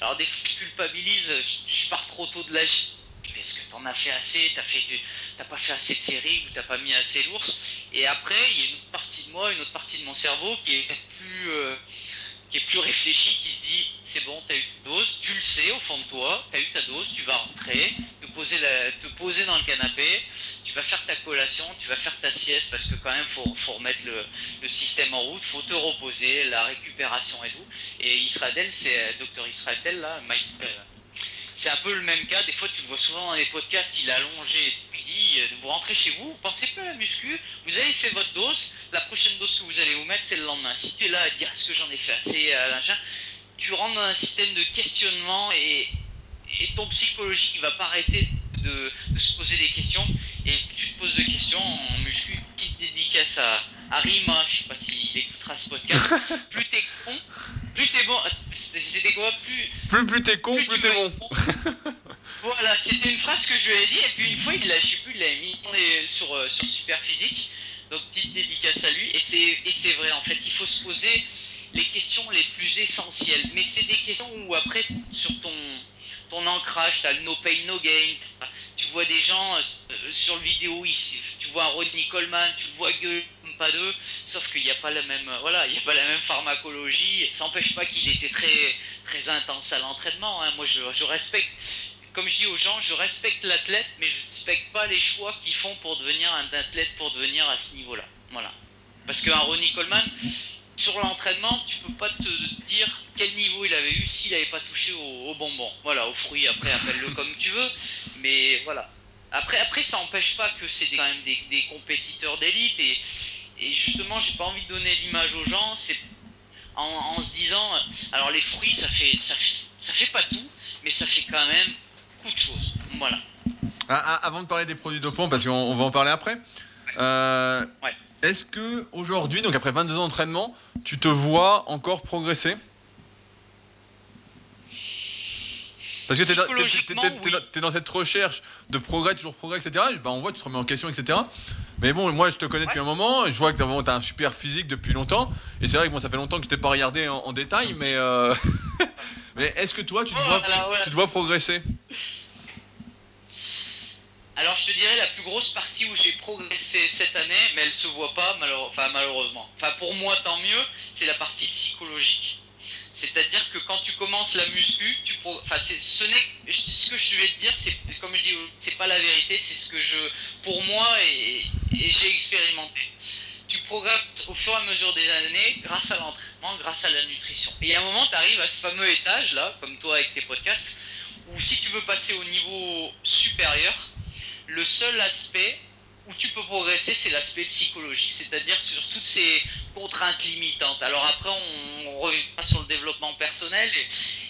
alors des fois je culpabilise, je, pars trop tôt de l'âge. Est-ce que t'en as fait assez T'as pas fait assez de séries ou t'as pas mis assez l'ours Et après, il y a une autre partie de moi, une autre partie de mon cerveau qui est plus, euh, qui est plus réfléchi, qui se dit c'est bon, tu as eu ta dose, tu le sais au fond de toi, tu as eu ta dose, tu vas rentrer, te poser, te poser dans le canapé, tu vas faire ta collation, tu vas faire ta sieste parce que quand même faut, faut remettre le, système en route, faut te reposer, la récupération et tout. Et Israël, c'est euh, docteur Israël là, Mike, euh, c'est un peu le même cas. Des fois, tu le vois souvent dans les podcasts, il est allongé. Il dit euh, Vous rentrez chez vous, vous pensez plus à la muscu, vous avez fait votre dose, la prochaine dose que vous allez vous mettre, c'est le lendemain. Si tu es là à dire Est-ce que j'en ai fait assez euh, tu rentres dans un système de questionnement et, ton psychologique va pas arrêter de, se poser des questions. Et tu te poses des questions en muscu, petite dédicace à, à Rima, je sais pas s'il écoutera ce podcast. plus t'es con, plus t'es bon. C'était quoi Plus,
plus, plus t'es con, plus, t'es bon.
voilà, c'était une phrase que je lui ai dit, et puis une fois, il l'a, je sais plus, il l'a mis sur, euh, sur Super Physique. Donc, petite dédicace à lui. Et c'est, et c'est vrai, en fait, il faut se poser les questions les plus essentielles. Mais c'est des questions où après, sur ton, ton ancrage, tu as le no pain, no gain. Tu vois des gens euh, sur le vidéo ici, tu vois Rodney Coleman, tu vois gueuler pas d'eux, sauf qu'il n'y a pas la même, voilà, il n'y a pas la même pharmacologie. Ça n'empêche pas qu'il était très, très intense à l'entraînement. Hein. Moi, je, respecte comme je dis aux gens, je respecte l'athlète, mais je ne respecte pas les choix qu'ils font pour devenir un athlète, pour devenir à ce niveau-là. Voilà. Parce qu'un Ronnie Coleman, sur l'entraînement, tu peux pas te dire quel niveau il avait eu s'il n'avait pas touché au, bonbon. Voilà, aux fruits, après, appelle-le comme tu veux. Mais voilà. Après, après ça n'empêche pas que c'est quand même des, compétiteurs d'élite. Et, et justement, j'ai pas envie de donner l'image aux gens. C'est en, se disant, alors les fruits, ça fait, ça, ça fait pas tout, mais ça fait quand même beaucoup de choses. Voilà.
Ah, ah, avant de parler des produits dopants, parce qu'on va en parler après. Euh, ouais. Est-ce que aujourd'hui, donc après 22 ans d'entraînement, tu te vois encore progresser? Parce que tu es, dans cette recherche de progrès, toujours progrès, etc. Bah, on voit, tu te remets en question, etc. Mais bon, moi, je te connais depuis un moment. Je vois que tu as, un super physique depuis longtemps. Et c'est vrai que bon, ça fait longtemps que je t'ai pas regardé en, détail. Mais, euh, mais est-ce que toi, tu te, vois, tu te vois progresser?
Alors je te dirais la plus grosse partie où j'ai progressé cette année, mais elle se voit pas enfin, malheureusement. Enfin pour moi tant mieux, c'est la partie psychologique. C'est-à-dire que quand tu commences la muscu, tu enfin ce n'est ce que je vais te dire, c'est comme je dis, c'est pas la vérité, c'est ce que je pour moi et, j'ai expérimenté. Tu progresses au fur et à mesure des années grâce à l'entraînement, grâce à la nutrition. Et à un moment, tu arrives à ce fameux étage là, comme toi avec tes podcasts, où si tu veux passer au niveau supérieur, le seul aspect où tu peux progresser, c'est l'aspect psychologique, c'est-à-dire sur toutes ces contraintes limitantes. Alors après, on, revient sur le développement personnel,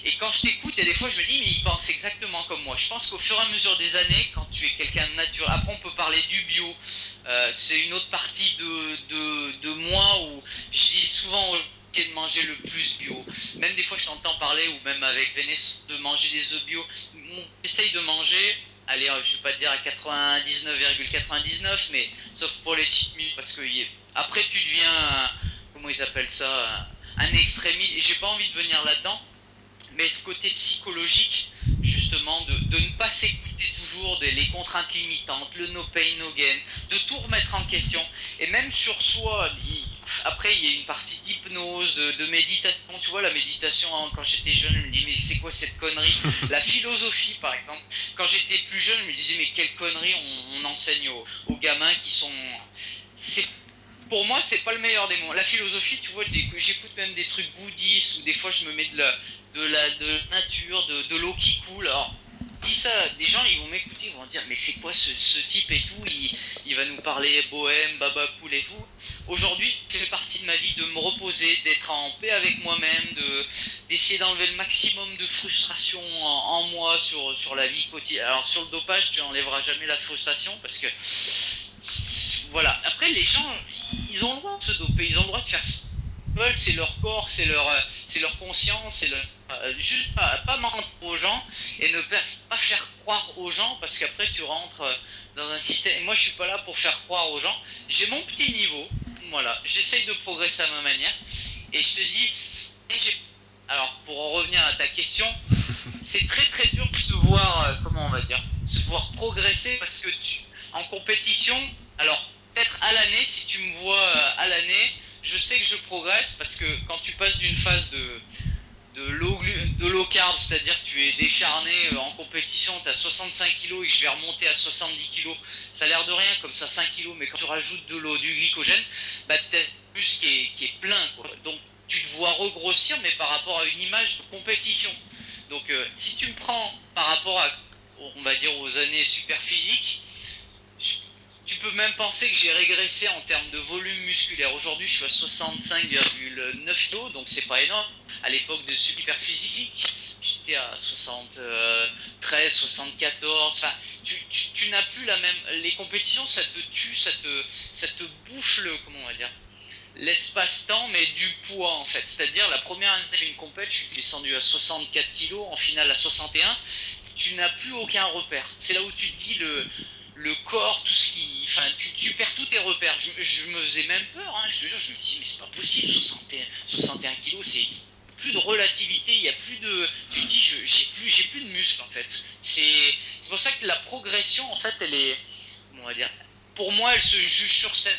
et, quand je t'écoute, il y a des fois, je me dis, mais il pense exactement comme moi. Je pense qu'au fur et à mesure des années, quand tu es quelqu'un de nature, après on peut parler du bio, euh, c'est une autre partie de, de, moi où je dis souvent de manger le plus bio. Même des fois, je t'entends parler, ou même avec Vénès, de manger des œufs bio. On essaye de manger allez, je vais pas te dire à 99,99, mais sauf pour les cheat parce que après tu deviens, comment ils appellent ça, un extrémiste, et j'ai pas envie de venir là-dedans, mais le côté psychologique, justement, de, ne pas s'écouter toujours des, les contraintes limitantes, le no pain, no gain, de tout remettre en question, et même sur soi, après il y a une partie d'hypnose, de, méditation, tu vois, la méditation, hein, quand j'étais jeune, je me dis, mais c'est quoi cette connerie? La philosophie, par exemple, quand j'étais plus jeune, je me disais, mais quelle connerie on, enseigne aux, aux, gamins qui sont... C'est pour moi, c'est pas le meilleur des mots. La philosophie, tu vois, j'écoute même des trucs bouddhistes ou des fois je me mets de la, de la, de nature, de, l'eau qui coule. Alors, dis ça, des gens ils vont m'écouter, ils vont dire mais c'est quoi ce, ce, type et tout, il, il, va nous parler bohème, baba cool et tout. Aujourd'hui, c'est fait partie de ma vie de me reposer, d'être en paix avec moi-même, de d'essayer d'enlever le maximum de frustration en, moi sur, sur la vie quotidienne. Alors sur le dopage, tu enlèveras jamais la frustration parce que voilà. Après, les gens, ils ont le droit de se doper, ils ont le droit de faire ça c'est leur corps, c'est leur, c'est leur conscience, c'est leur, euh, juste pas, mentir aux gens et ne pas faire croire aux gens parce qu'après tu rentres dans un système. Et moi je suis pas là pour faire croire aux gens. J'ai mon petit niveau, voilà. J'essaye de progresser à ma manière et je te dis, alors pour en revenir à ta question, c'est très très dur de se voir, euh, comment on va dire, se voir progresser parce que tu, en compétition, alors peut-être à l'année, si tu me vois euh, à l'année je sais que je progresse parce que quand tu passes d'une phase de, de low, de low carb, c'est-à-dire que tu es décharné euh, en compétition, tu as 65 kg et que je vais remonter à 70 kg, ça a l'air de rien comme ça 5 kg, mais quand tu rajoutes de l'eau, du glycogène, bah tu plus qui est, plein. Donc tu te vois regrossir, mais par rapport à une image de compétition. Donc euh, si tu me prends par rapport à, on va dire, aux années super physiques, tu peux même penser que j'ai régressé en termes de volume musculaire. Aujourd'hui, je suis à 65,9 kg, donc c'est pas énorme. À l'époque de super physique, j'étais à 73, 74. Enfin, tu, tu, n'as plus la même. Les compétitions, ça te tue, ça te, ça te bouffe le. Comment on va dire l'espace-temps, mais du poids en fait. C'est-à-dire, la première année que j'ai une compète, je suis descendu à 64 kg, en finale à 61. Tu n'as plus aucun repère. C'est là où tu te dis le le corps, tout ce qui. Enfin, tu, perds tous tes repères. Je, me faisais même peur, hein, je te jure, je me dis, mais c'est pas possible, 61, 61 kilos, c'est plus de relativité, il y a plus de. Tu te dis, j'ai plus, plus de muscles en fait. C'est pour ça que la progression, en fait, elle est. On va dire. Pour moi, elle se juge sur scène.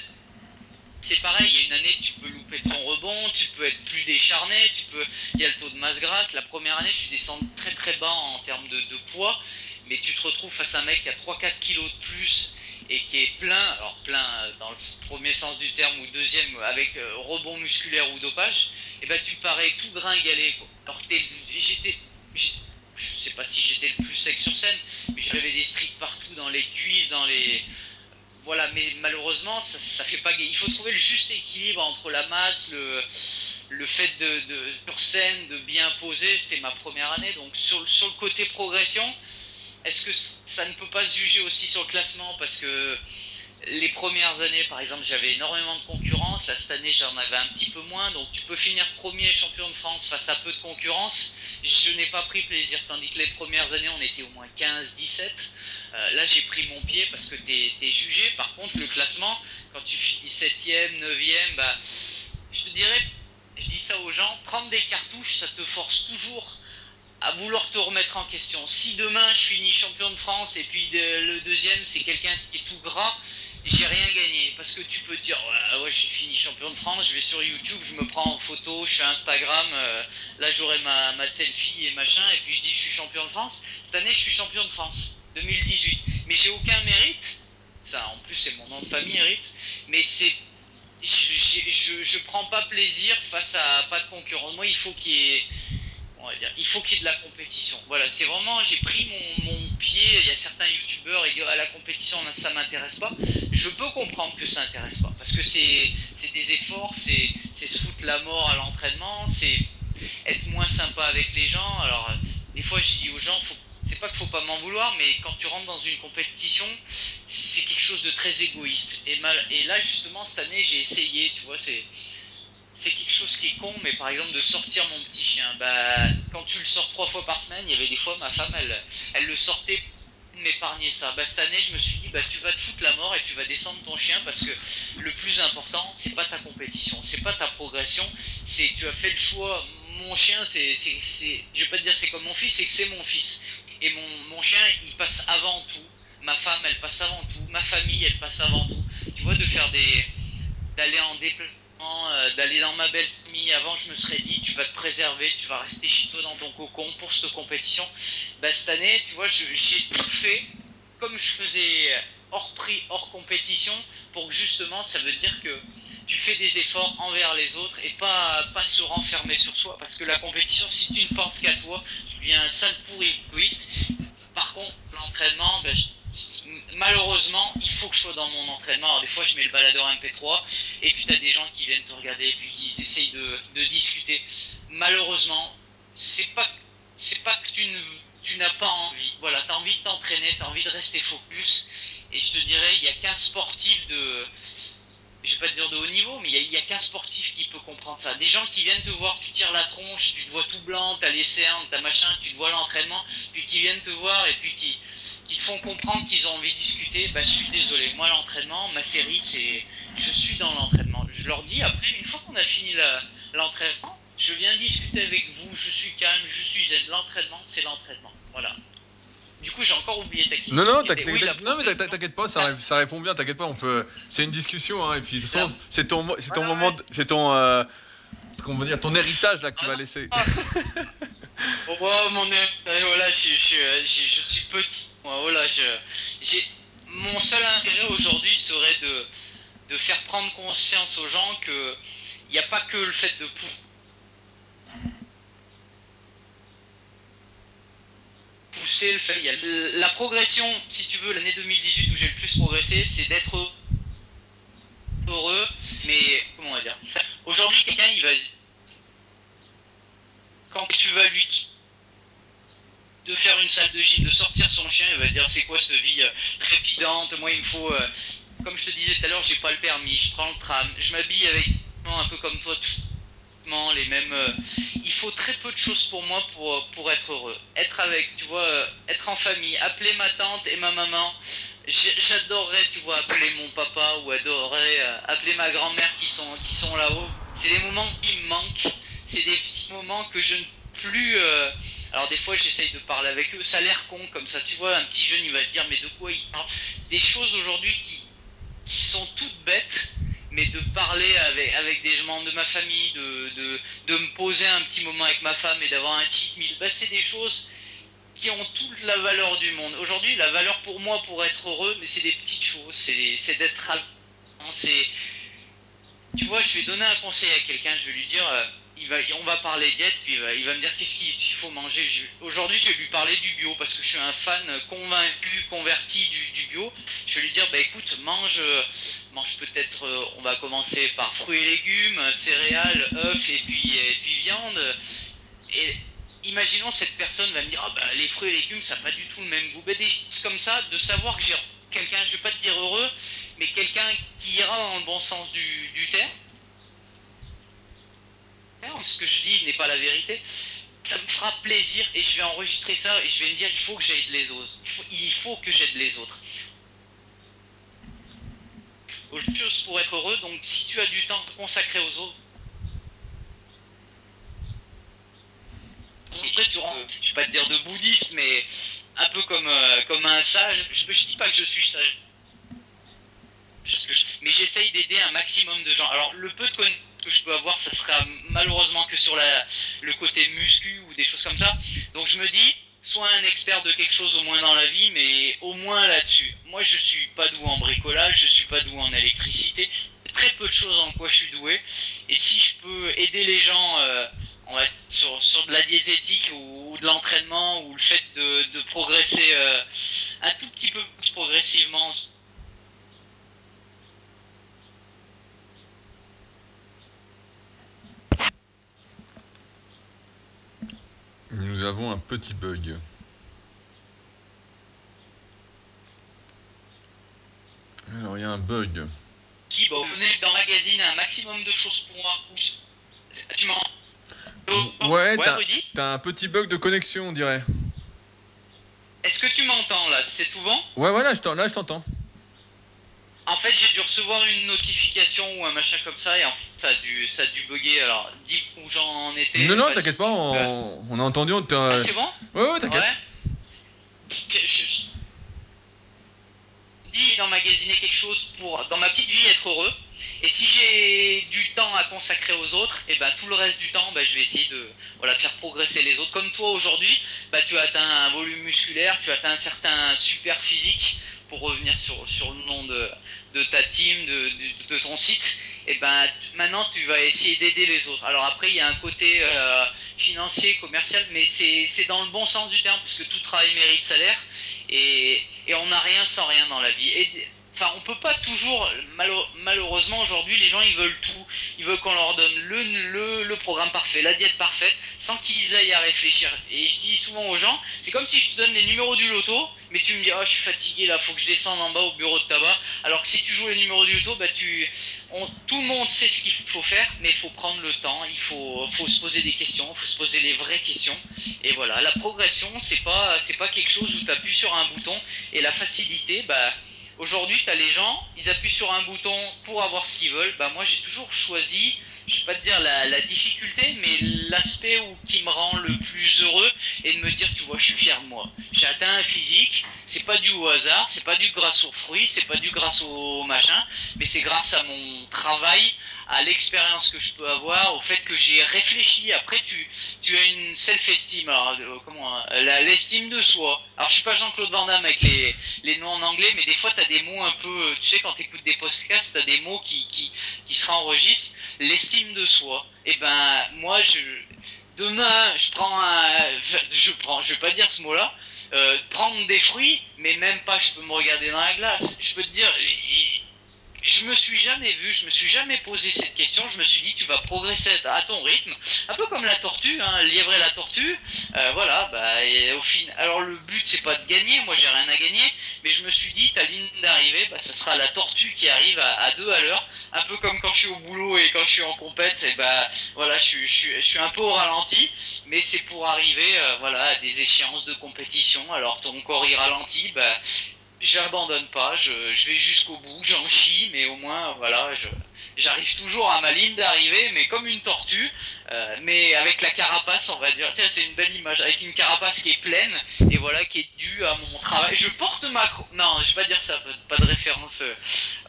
C'est pareil, il y a une année, tu peux louper ton rebond, tu peux être plus décharné, tu peux. Il y a le taux de masse grasse. La première année, tu descends très très bas en termes de, poids mais tu te retrouves face à un mec qui a 3-4 kilos de plus et qui est plein, alors plein dans le premier sens du terme ou deuxième avec euh, rebond musculaire ou dopage, et ben tu parais tout gringalé. Quoi. Alors que j'étais, je sais pas si j'étais le plus sec sur scène, mais j'avais des strips partout dans les cuisses, dans les, voilà, mais malheureusement, ça, ça fait pas. Il faut trouver le juste équilibre entre la masse, le, fait de, de sur scène, de bien poser. C'était ma première année, donc sur, sur le côté progression, est-ce que ça ne peut pas se juger aussi sur le classement? Parce que les premières années, par exemple, j'avais énormément de concurrence. Là, cette année, j'en avais un petit peu moins. Donc, tu peux finir premier champion de France face à peu de concurrence. Je n'ai pas pris plaisir. Tandis que les premières années, on était au moins 15, 17. Euh, là, j'ai pris mon pied parce que tu es, jugé. Par contre, le classement, quand tu finis 7e, 9e, bah, je te dirais, je dis ça aux gens, prendre des cartouches, ça te force toujours à vouloir te remettre en question. Si demain je finis champion de France et puis le deuxième c'est quelqu'un qui est tout gras, j'ai rien gagné. Parce que tu peux dire, ouais, j'ai fini champion de France, je vais sur YouTube, je me prends en photo, je fais Instagram, euh, là j'aurai ma, ma selfie et machin, et puis je dis je suis champion de France. Cette année je suis champion de France, 2018. Mais j'ai aucun mérite, ça en plus c'est mon nom de famille, Eric, mais c'est je, je, je, prends pas plaisir face à pas de concurrence. Moi, il faut qu'il y ait. Il faut qu'il y ait de la compétition. Voilà, c'est vraiment, j'ai pris mon, pied. Il y a certains youtubeurs, ils la compétition, ça m'intéresse pas. Je peux comprendre que ça intéresse pas, parce que c'est, des efforts, c'est, se foutre la mort à l'entraînement, c'est être moins sympa avec les gens. Alors, des fois, je dis aux gens, c'est pas qu'il faut pas m'en vouloir, mais quand tu rentres dans une compétition, c'est quelque chose de très égoïste. Et, mal, et là, justement, cette année, j'ai essayé, tu vois, c'est c'est quelque chose qui est con, mais par exemple de sortir mon petit chien, bah quand tu le sors trois fois par semaine, il y avait des fois ma femme, elle, elle le sortait m'épargner ça. Bah cette année, je me suis dit, bah tu vas te foutre la mort et tu vas descendre ton chien parce que le plus important, c'est pas ta compétition, c'est pas ta progression, c'est tu as fait le choix. Mon chien, c'est, c'est, je vais pas te dire c'est comme mon fils, c'est que c'est mon fils. Et mon, mon chien, il passe avant tout. Ma femme, elle passe avant tout. Ma famille, elle passe avant tout. Tu vois, de faire des, d'aller en déplacement d'aller dans ma belle famille. Avant, je me serais dit, tu vas te préserver, tu vas rester chez toi dans ton cocon pour cette compétition. Bah, cette année, tu vois, j'ai tout fait comme je faisais hors prix, hors compétition, pour que justement, ça veut dire que tu fais des efforts envers les autres et pas, pas se renfermer sur soi. Parce que la compétition, si tu ne penses qu'à toi, tu deviens un sale pourri égoïste. Par contre, l'entraînement, ben, malheureusement, il faut que je sois dans mon entraînement. Alors, des fois, je mets le baladeur MP3, et puis tu as des gens qui viennent te regarder, et puis qui essayent de, discuter. Malheureusement, c'est pas, c'est pas que tu, n'as pas envie. Voilà, tu as envie de t'entraîner, tu as envie de rester focus. Et je te dirais, il n'y a qu'un sportif de, je vais pas te dire de haut niveau, mais il n'y a, qu'un sportif qui peut comprendre ça. Des gens qui viennent te voir, tu tires la tronche, tu te vois tout blanc, t'as les cernes, t'as machin, tu te vois l'entraînement, puis qui viennent te voir et puis qui, qui te font comprendre qu'ils ont envie de discuter, bah je suis désolé. Moi l'entraînement, ma série, c'est je suis dans l'entraînement. Je leur dis après, une fois qu'on a fini l'entraînement, je viens discuter avec vous, je suis calme, je suis zen. L'entraînement, c'est l'entraînement. Voilà. Du coup, j'ai encore oublié ta question.
Non, non, t'inquiète mais t'inquiète pas, ça, ça, répond bien, t'inquiète pas, on peut. C'est une discussion, hein, et puis de toute façon, c'est ton, c'est ton moment, c'est ton, euh, comment dire, ton héritage là que tu vas laisser.
oh, mon voilà, je, je, je, je, suis petit. Je, mon seul intérêt aujourd'hui serait de, faire prendre conscience aux gens que il n'y a pas que le fait de pousser le fait. La progression, si tu veux, l'année 2018 où j'ai le plus progressé, c'est d'être heureux, mais comment on va dire? Aujourd'hui, quelqu'un, il va. Quand tu vas lui de faire une salle de gym, de sortir son chien, il va dire c'est quoi cette vie euh, trépidante, moi il me faut. Euh, comme je te disais tout à l'heure, j'ai pas le permis, je prends le tram, je m'habille avec un peu comme toi, les mêmes. Euh, il faut très peu de choses pour moi pour, pour être heureux. Être avec, tu vois, être en famille, appeler ma tante et ma maman. J'adorerais, tu vois, appeler mon papa ou adorerais appeler ma grand-mère qui sont, qui sont là-haut. C'est des moments qui me manquent. C'est des petits moments que je ne plus. Alors des fois j'essaye de parler avec eux, ça a l'air con comme ça, tu vois, un petit jeune il va te dire mais de quoi il parle? Des choses aujourd'hui qui, qui sont toutes bêtes, mais de parler avec, des membres de ma famille, de, de, de, me poser un petit moment avec ma femme et d'avoir un cheat meal, bah, c'est des choses qui ont toute la valeur du monde. Aujourd'hui, la valeur pour moi pour être heureux, mais c'est des petites choses, c'est d'être c'est tu vois, je vais donner un conseil à quelqu'un, je vais lui dire, euh, on va parler diète, puis il va, me dire qu'est-ce qu'il faut manger? Aujourd'hui, je vais lui parler du bio parce que je suis un fan convaincu, converti du, bio. Je vais lui dire, bah écoute, mange, mange peut-être, euh, on va commencer par fruits et légumes, céréales, œufs et puis, viande. Et imaginons cette personne va me dire, ah bah, les fruits et légumes, ça n'a pas du tout le même goût. Bah, des choses comme ça, de savoir que j'ai quelqu'un, je vais pas te dire heureux, mais quelqu'un qui ira dans le bon sens du terme. Ce que je dis n'est pas la vérité. Ça me fera plaisir et je vais enregistrer ça et je vais me dire il faut que j'aide les autres. Il faut, il faut que j'aide les autres aux choses pour être heureux. Donc, si tu as du temps consacré aux autres, après, tu rentres, je vais pas te dire de bouddhisme, mais un peu comme, euh, comme un sage. Je, je dis pas que je suis sage, mais j'essaye d'aider un maximum de gens. Alors, le peu de connaissances que je peux avoir, ça sera malheureusement que sur le côté muscu ou des choses comme ça. Donc, je me dis, soit un expert de quelque chose au moins dans la vie, mais au moins là-dessus. Moi, je suis pas doué en bricolage, je suis pas doué en électricité, très peu de choses en quoi je suis doué. Et si je peux aider les gens euh, sur, sur, de la diététique ou, de l'entraînement ou le fait de, progresser euh, un tout petit peu plus progressivement
Nous avons un petit bug. Alors il y a un bug.
Qui le magazine un maximum de choses pour moi. Tu m'entends
Ouais, t'as un petit bug de connexion, on dirait.
Est-ce que tu m'entends là? C'est tout bon?
Ouais, voilà, là je t'entends.
En fait, j'ai dû recevoir une notification ou un machin comme ça, et en fait, ça a dû, ça a dû bugger. Alors, dis où j'en étais.
Non, non, t'inquiète pas, on, on, a entendu. On
ah, c'est bon?
Ouais, ouais, t'inquiète.
Je, je, dis d'emmagasiner quelque chose pour, dans ma petite vie, être heureux. Et si j'ai du temps à consacrer aux autres, et ben tout le reste du temps, ben, je vais essayer de voilà, faire progresser les autres. Comme toi aujourd'hui, ben, tu as atteint un volume musculaire, tu as atteint un certain super physique pour revenir sur, sur le nom de, de ta team, de, ton site, et ben maintenant tu vas essayer d'aider les autres. Alors après il y a un côté, euh, financier, commercial, mais c'est dans le bon sens du terme, parce que tout travail mérite salaire, et, et on n'a rien sans rien dans la vie. Enfin, on peut pas toujours, malheureusement aujourd'hui, les gens ils veulent tout. Ils veulent qu'on leur donne le, le, programme parfait, la diète parfaite, sans qu'ils aillent à réfléchir. Et je dis souvent aux gens, c'est comme si je te donne les numéros du loto, mais tu me dis, oh, je suis fatigué là, faut que je descende en bas au bureau de tabac. Alors que si tu joues les numéros du loto, bah tu, tout le monde sait ce qu'il faut faire, mais il faut prendre le temps, il faut, faut se poser des questions, il faut se poser les vraies questions. Et voilà, la progression, c'est pas, c'est pas quelque chose où tu appuies sur un bouton et la facilité, bah Aujourd'hui, tu as les gens, ils appuient sur un bouton pour avoir ce qu'ils veulent. Bah, moi, j'ai toujours choisi, je vais pas te dire la, difficulté, mais l'aspect qui me rend le plus heureux et de me dire, tu vois, je suis fier de moi. J'ai atteint un physique, c'est pas dû au hasard, c'est pas dû grâce aux fruits, c'est pas dû grâce au machin, mais c'est grâce à mon travail, à l'expérience que je peux avoir, au fait que j'ai réfléchi. Après, tu, tu as une self-esteem, euh, comment, euh, l'estime de soi. Alors, je suis pas Jean-Claude Van Damme avec les, les noms en anglais, mais des fois, tu as des mots un peu, euh, tu sais, quand tu écoutes des podcasts, tu as des mots qui, qui, qui se enregistrent. L'estime de soi. Et eh ben, moi, je, demain, je prends un, je prends, je vais pas dire ce mot-là, prendre des fruits, mais même pas, je peux me regarder dans la glace. Je peux te dire, je me suis jamais vu, je me suis jamais posé cette question. Je me suis dit, tu vas progresser à ton rythme, un peu comme la tortue, hein, lièvre la tortue. Euh, voilà, bah, et au fin, alors le but c'est pas de gagner, moi j'ai rien à gagner, mais je me suis dit, ta ligne d'arrivée, bah, ça sera la tortue qui arrive à, deux à l'heure, un peu comme quand je suis au boulot et quand je suis en compète, et bah voilà, je suis, je suis, un peu au ralenti, mais c'est pour arriver, euh, voilà, à des échéances de compétition. Alors ton corps il ralentit, bah j'abandonne pas, je, vais jusqu'au bout, j'en chie, mais au moins, voilà, j'arrive toujours à ma ligne d'arrivée, mais comme une tortue, euh, mais avec la carapace, on va dire. Tiens, c'est une belle image, avec une carapace qui est pleine, et voilà, qui est due à mon travail. Je porte ma... Non, je vais pas dire ça, pas de référence euh,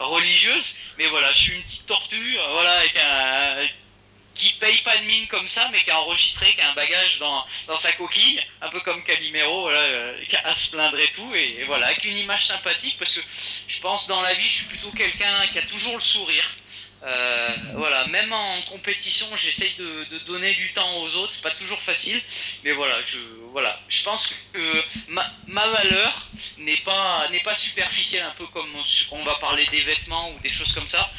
religieuse, mais voilà, je suis une petite tortue, euh, voilà, avec un qui paye pas de mine comme ça, mais qui a enregistré, qui a un bagage dans, dans sa coquille, un peu comme Calimero, euh, qui a à se plaindre et tout, et, voilà, avec une image sympathique, parce que je pense dans la vie, je suis plutôt quelqu'un qui a toujours le sourire. Euh, voilà, même en compétition, j'essaye de, donner du temps aux autres. C'est pas toujours facile, mais voilà, je voilà, je pense que ma, ma valeur n'est pas n'est pas superficielle, un peu comme on va parler des vêtements ou des choses comme ça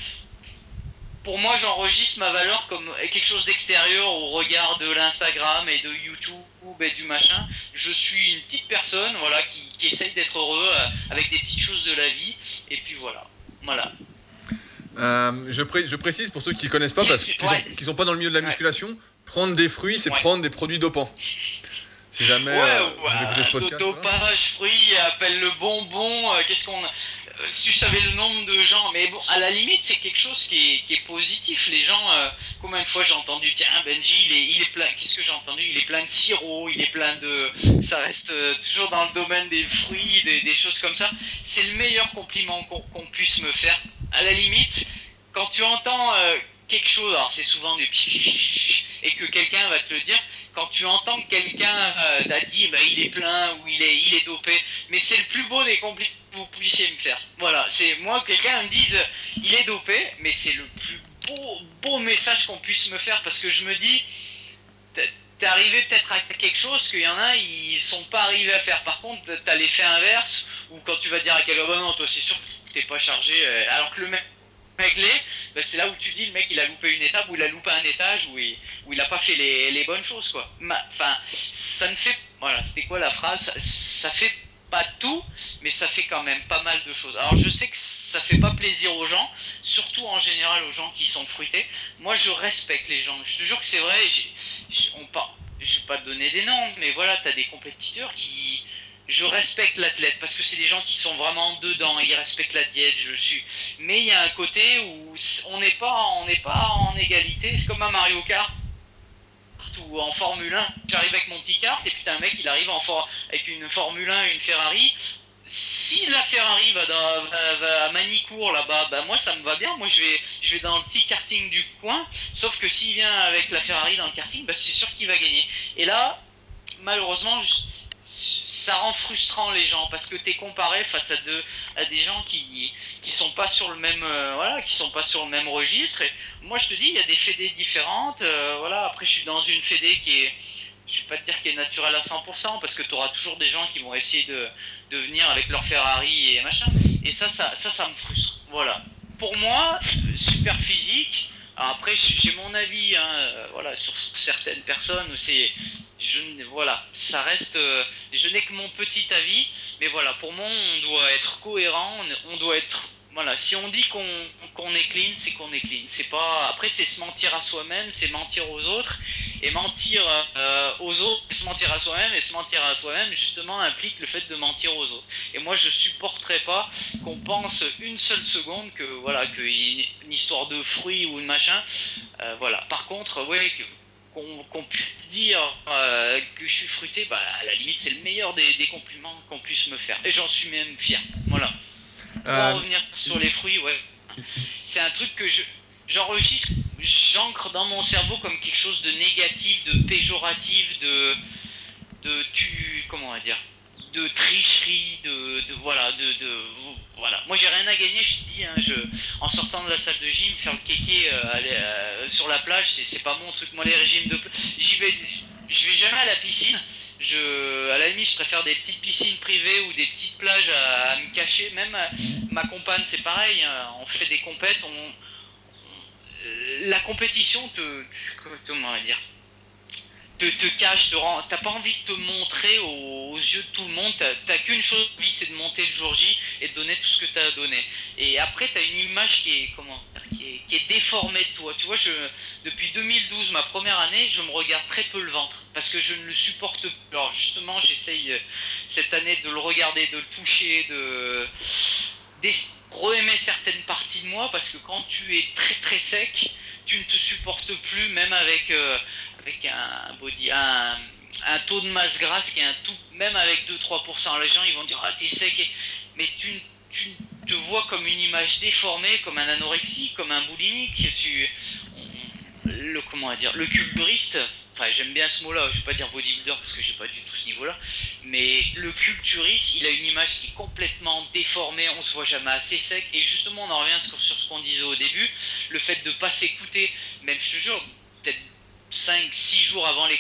pour moi, j'enregistre ma valeur comme quelque chose d'extérieur au regard de l'Instagram et de YouTube et du machin. Je suis une petite personne, voilà, qui, essaye d'être heureux euh, avec des petites choses de la vie. Et puis voilà, voilà.
Euh, je, je, précise pour ceux qui ne connaissent pas, parce qu'ils ne sont, pas dans le milieu de la musculation, prendre des fruits, c'est prendre des produits dopants.
Si jamais ouais, euh, vous écoutez ce podcast. Dopage, fruits, appelle le bonbon, qu'est-ce qu'on euh, si tu savais le nombre de gens, mais bon, à la limite, c'est quelque chose qui est, qui est, positif. Les gens, euh, combien de fois j'ai entendu, tiens, Benji, il est, il est plein, qu'est-ce que j'ai entendu? Il est plein de sirop, il est plein de. Ça reste euh, toujours dans le domaine des fruits, des, des choses comme ça. C'est le meilleur compliment qu'on puisse me faire. À la limite, quand tu entends quelque chose, alors c'est souvent du et que quelqu'un va te le dire, quand tu entends que quelqu'un t'a dit bah, il est plein ou il est, il est dopé, mais c'est le plus beau des compliments vous puissiez me faire. Voilà, c'est moi, quelqu'un me dise, il est dopé, mais c'est le plus beau, beau message qu'on puisse me faire parce que je me dis, t'es arrivé peut-être à quelque chose qu'il y en a, ils sont pas arrivés à faire. Par contre, t'as l'effet inverse, ou quand tu vas dire à quelqu'un, oh non, toi c'est sûr que t'es pas chargé, euh, alors que le mec l'est, ben c'est là où tu dis le mec il a loupé une étape ou il a loupé un étage ou il, a pas fait les, les bonnes choses quoi. Enfin, ça ne fait voilà, c'était quoi la phrase? Ça fait pas tout, mais ça fait quand même pas mal de choses. Alors je sais que ça fait pas plaisir aux gens, surtout en général aux gens qui sont fruités. Moi je respecte les gens. Je te jure que c'est vrai. pas, je vais pas donner des noms, mais voilà, tu as des compétiteurs qui, je respecte l'athlète parce que c'est des gens qui sont vraiment dedans, ils respectent la diète, je suis. Mais il y a un côté où on n'est pas, on n'est pas en égalité. C'est comme un Mario Kart ou en Formule 1, j'arrive avec mon petit kart et t'as un mec il arrive avec une Formule 1 une Ferrari. Si la Ferrari va, à Manicourt là-bas, bah moi ça me va bien. Moi je vais, je vais dans le petit karting du coin. Sauf que s'il vient avec la Ferrari dans le karting, bah c'est sûr qu'il va gagner. Et là, malheureusement, ça rend frustrant les gens parce que tu es comparé face à, deux, à des gens qui sont pas sur le même euh, voilà qui sont pas sur le même registre. Et moi je te dis il y a des fédés différentes euh, voilà. Après je suis dans une fédé qui est je vais pas te dire qu'elle est naturelle à 100% parce que tu auras toujours des gens qui vont essayer de, de venir avec leur Ferrari et machin. Et ça ça ça, me frustre. Voilà. Pour moi super physique après j'ai mon avis hein, voilà sur certaines personnes c'est je voilà, ça reste. Euh, je n'ai que mon petit avis, mais voilà, pour moi, on doit être cohérent, on doit être. Voilà, si on dit qu'on est clean, c'est qu'on est clean. C'est pas. Après, c'est se mentir à soi-même, c'est mentir aux autres, et mentir euh, aux autres, se mentir à soi-même, et se mentir à soi-même, justement, implique le fait de mentir aux autres. Et moi, je supporterais pas qu'on pense une seule seconde que voilà, ait une histoire de fruits ou de machin. Euh, voilà. Par contre, ouais, qu'on puisse dire euh, que je suis fruité, bah, à la limite, c'est le meilleur des, compliments qu'on puisse me faire. Et j'en suis même fier. Voilà. Pour euh, revenir sur les fruits, ouais. C'est un truc que j'enregistre, j'ancre dans mon cerveau comme quelque chose de négatif, de péjoratif, de, de tu, comment on va dire, de tricherie, de, voilà, de, de, voilà. Moi j'ai rien à gagner, je te dis, hein, je, en sortant de la salle de gym, faire le kéké euh, euh, sur la plage, c'est pas mon truc. Moi les régimes de, j'y vais, je vais jamais à la piscine. Je, à la limite, je préfère des petites piscines privées ou des petites plages à, me cacher. Même euh, ma compagne, c'est pareil. Hein, on fait des compètes. On, la compétition te, comment on va dire te, cache, te t'as pas envie de te montrer aux, yeux de tout le monde, t'as, qu'une chose envie, c'est de monter le jour J et de donner tout ce que t'as à donner. Et après, t'as une image qui est, comment, qui est, déformée de toi. Tu vois, je, depuis 2012, ma première année, je me regarde très peu le ventre parce que je ne le supporte plus. Alors justement, j'essaye euh, cette année de le regarder, de le toucher, de, de re-aimer certaines parties de moi parce que quand tu es très très sec, tu ne te supportes plus, même avec, euh, avec un body, un, un, taux de masse grasse qui est un tout, même avec 2-3%. Les gens ils vont dire ah t'es sec, mais tu, te vois comme une image déformée, comme un anorexie, comme un boulimique. Tu, le comment dire, le culturiste enfin j'aime bien ce mot-là, je vais pas dire bodybuilder parce que j'ai pas du tout ce niveau-là, mais le culturiste, il a une image qui est complètement déformée, on se voit jamais assez sec, et justement on en revient sur, ce qu'on disait au début, le fait de pas s'écouter, même je te jure, peut-être 5-6 jours avant les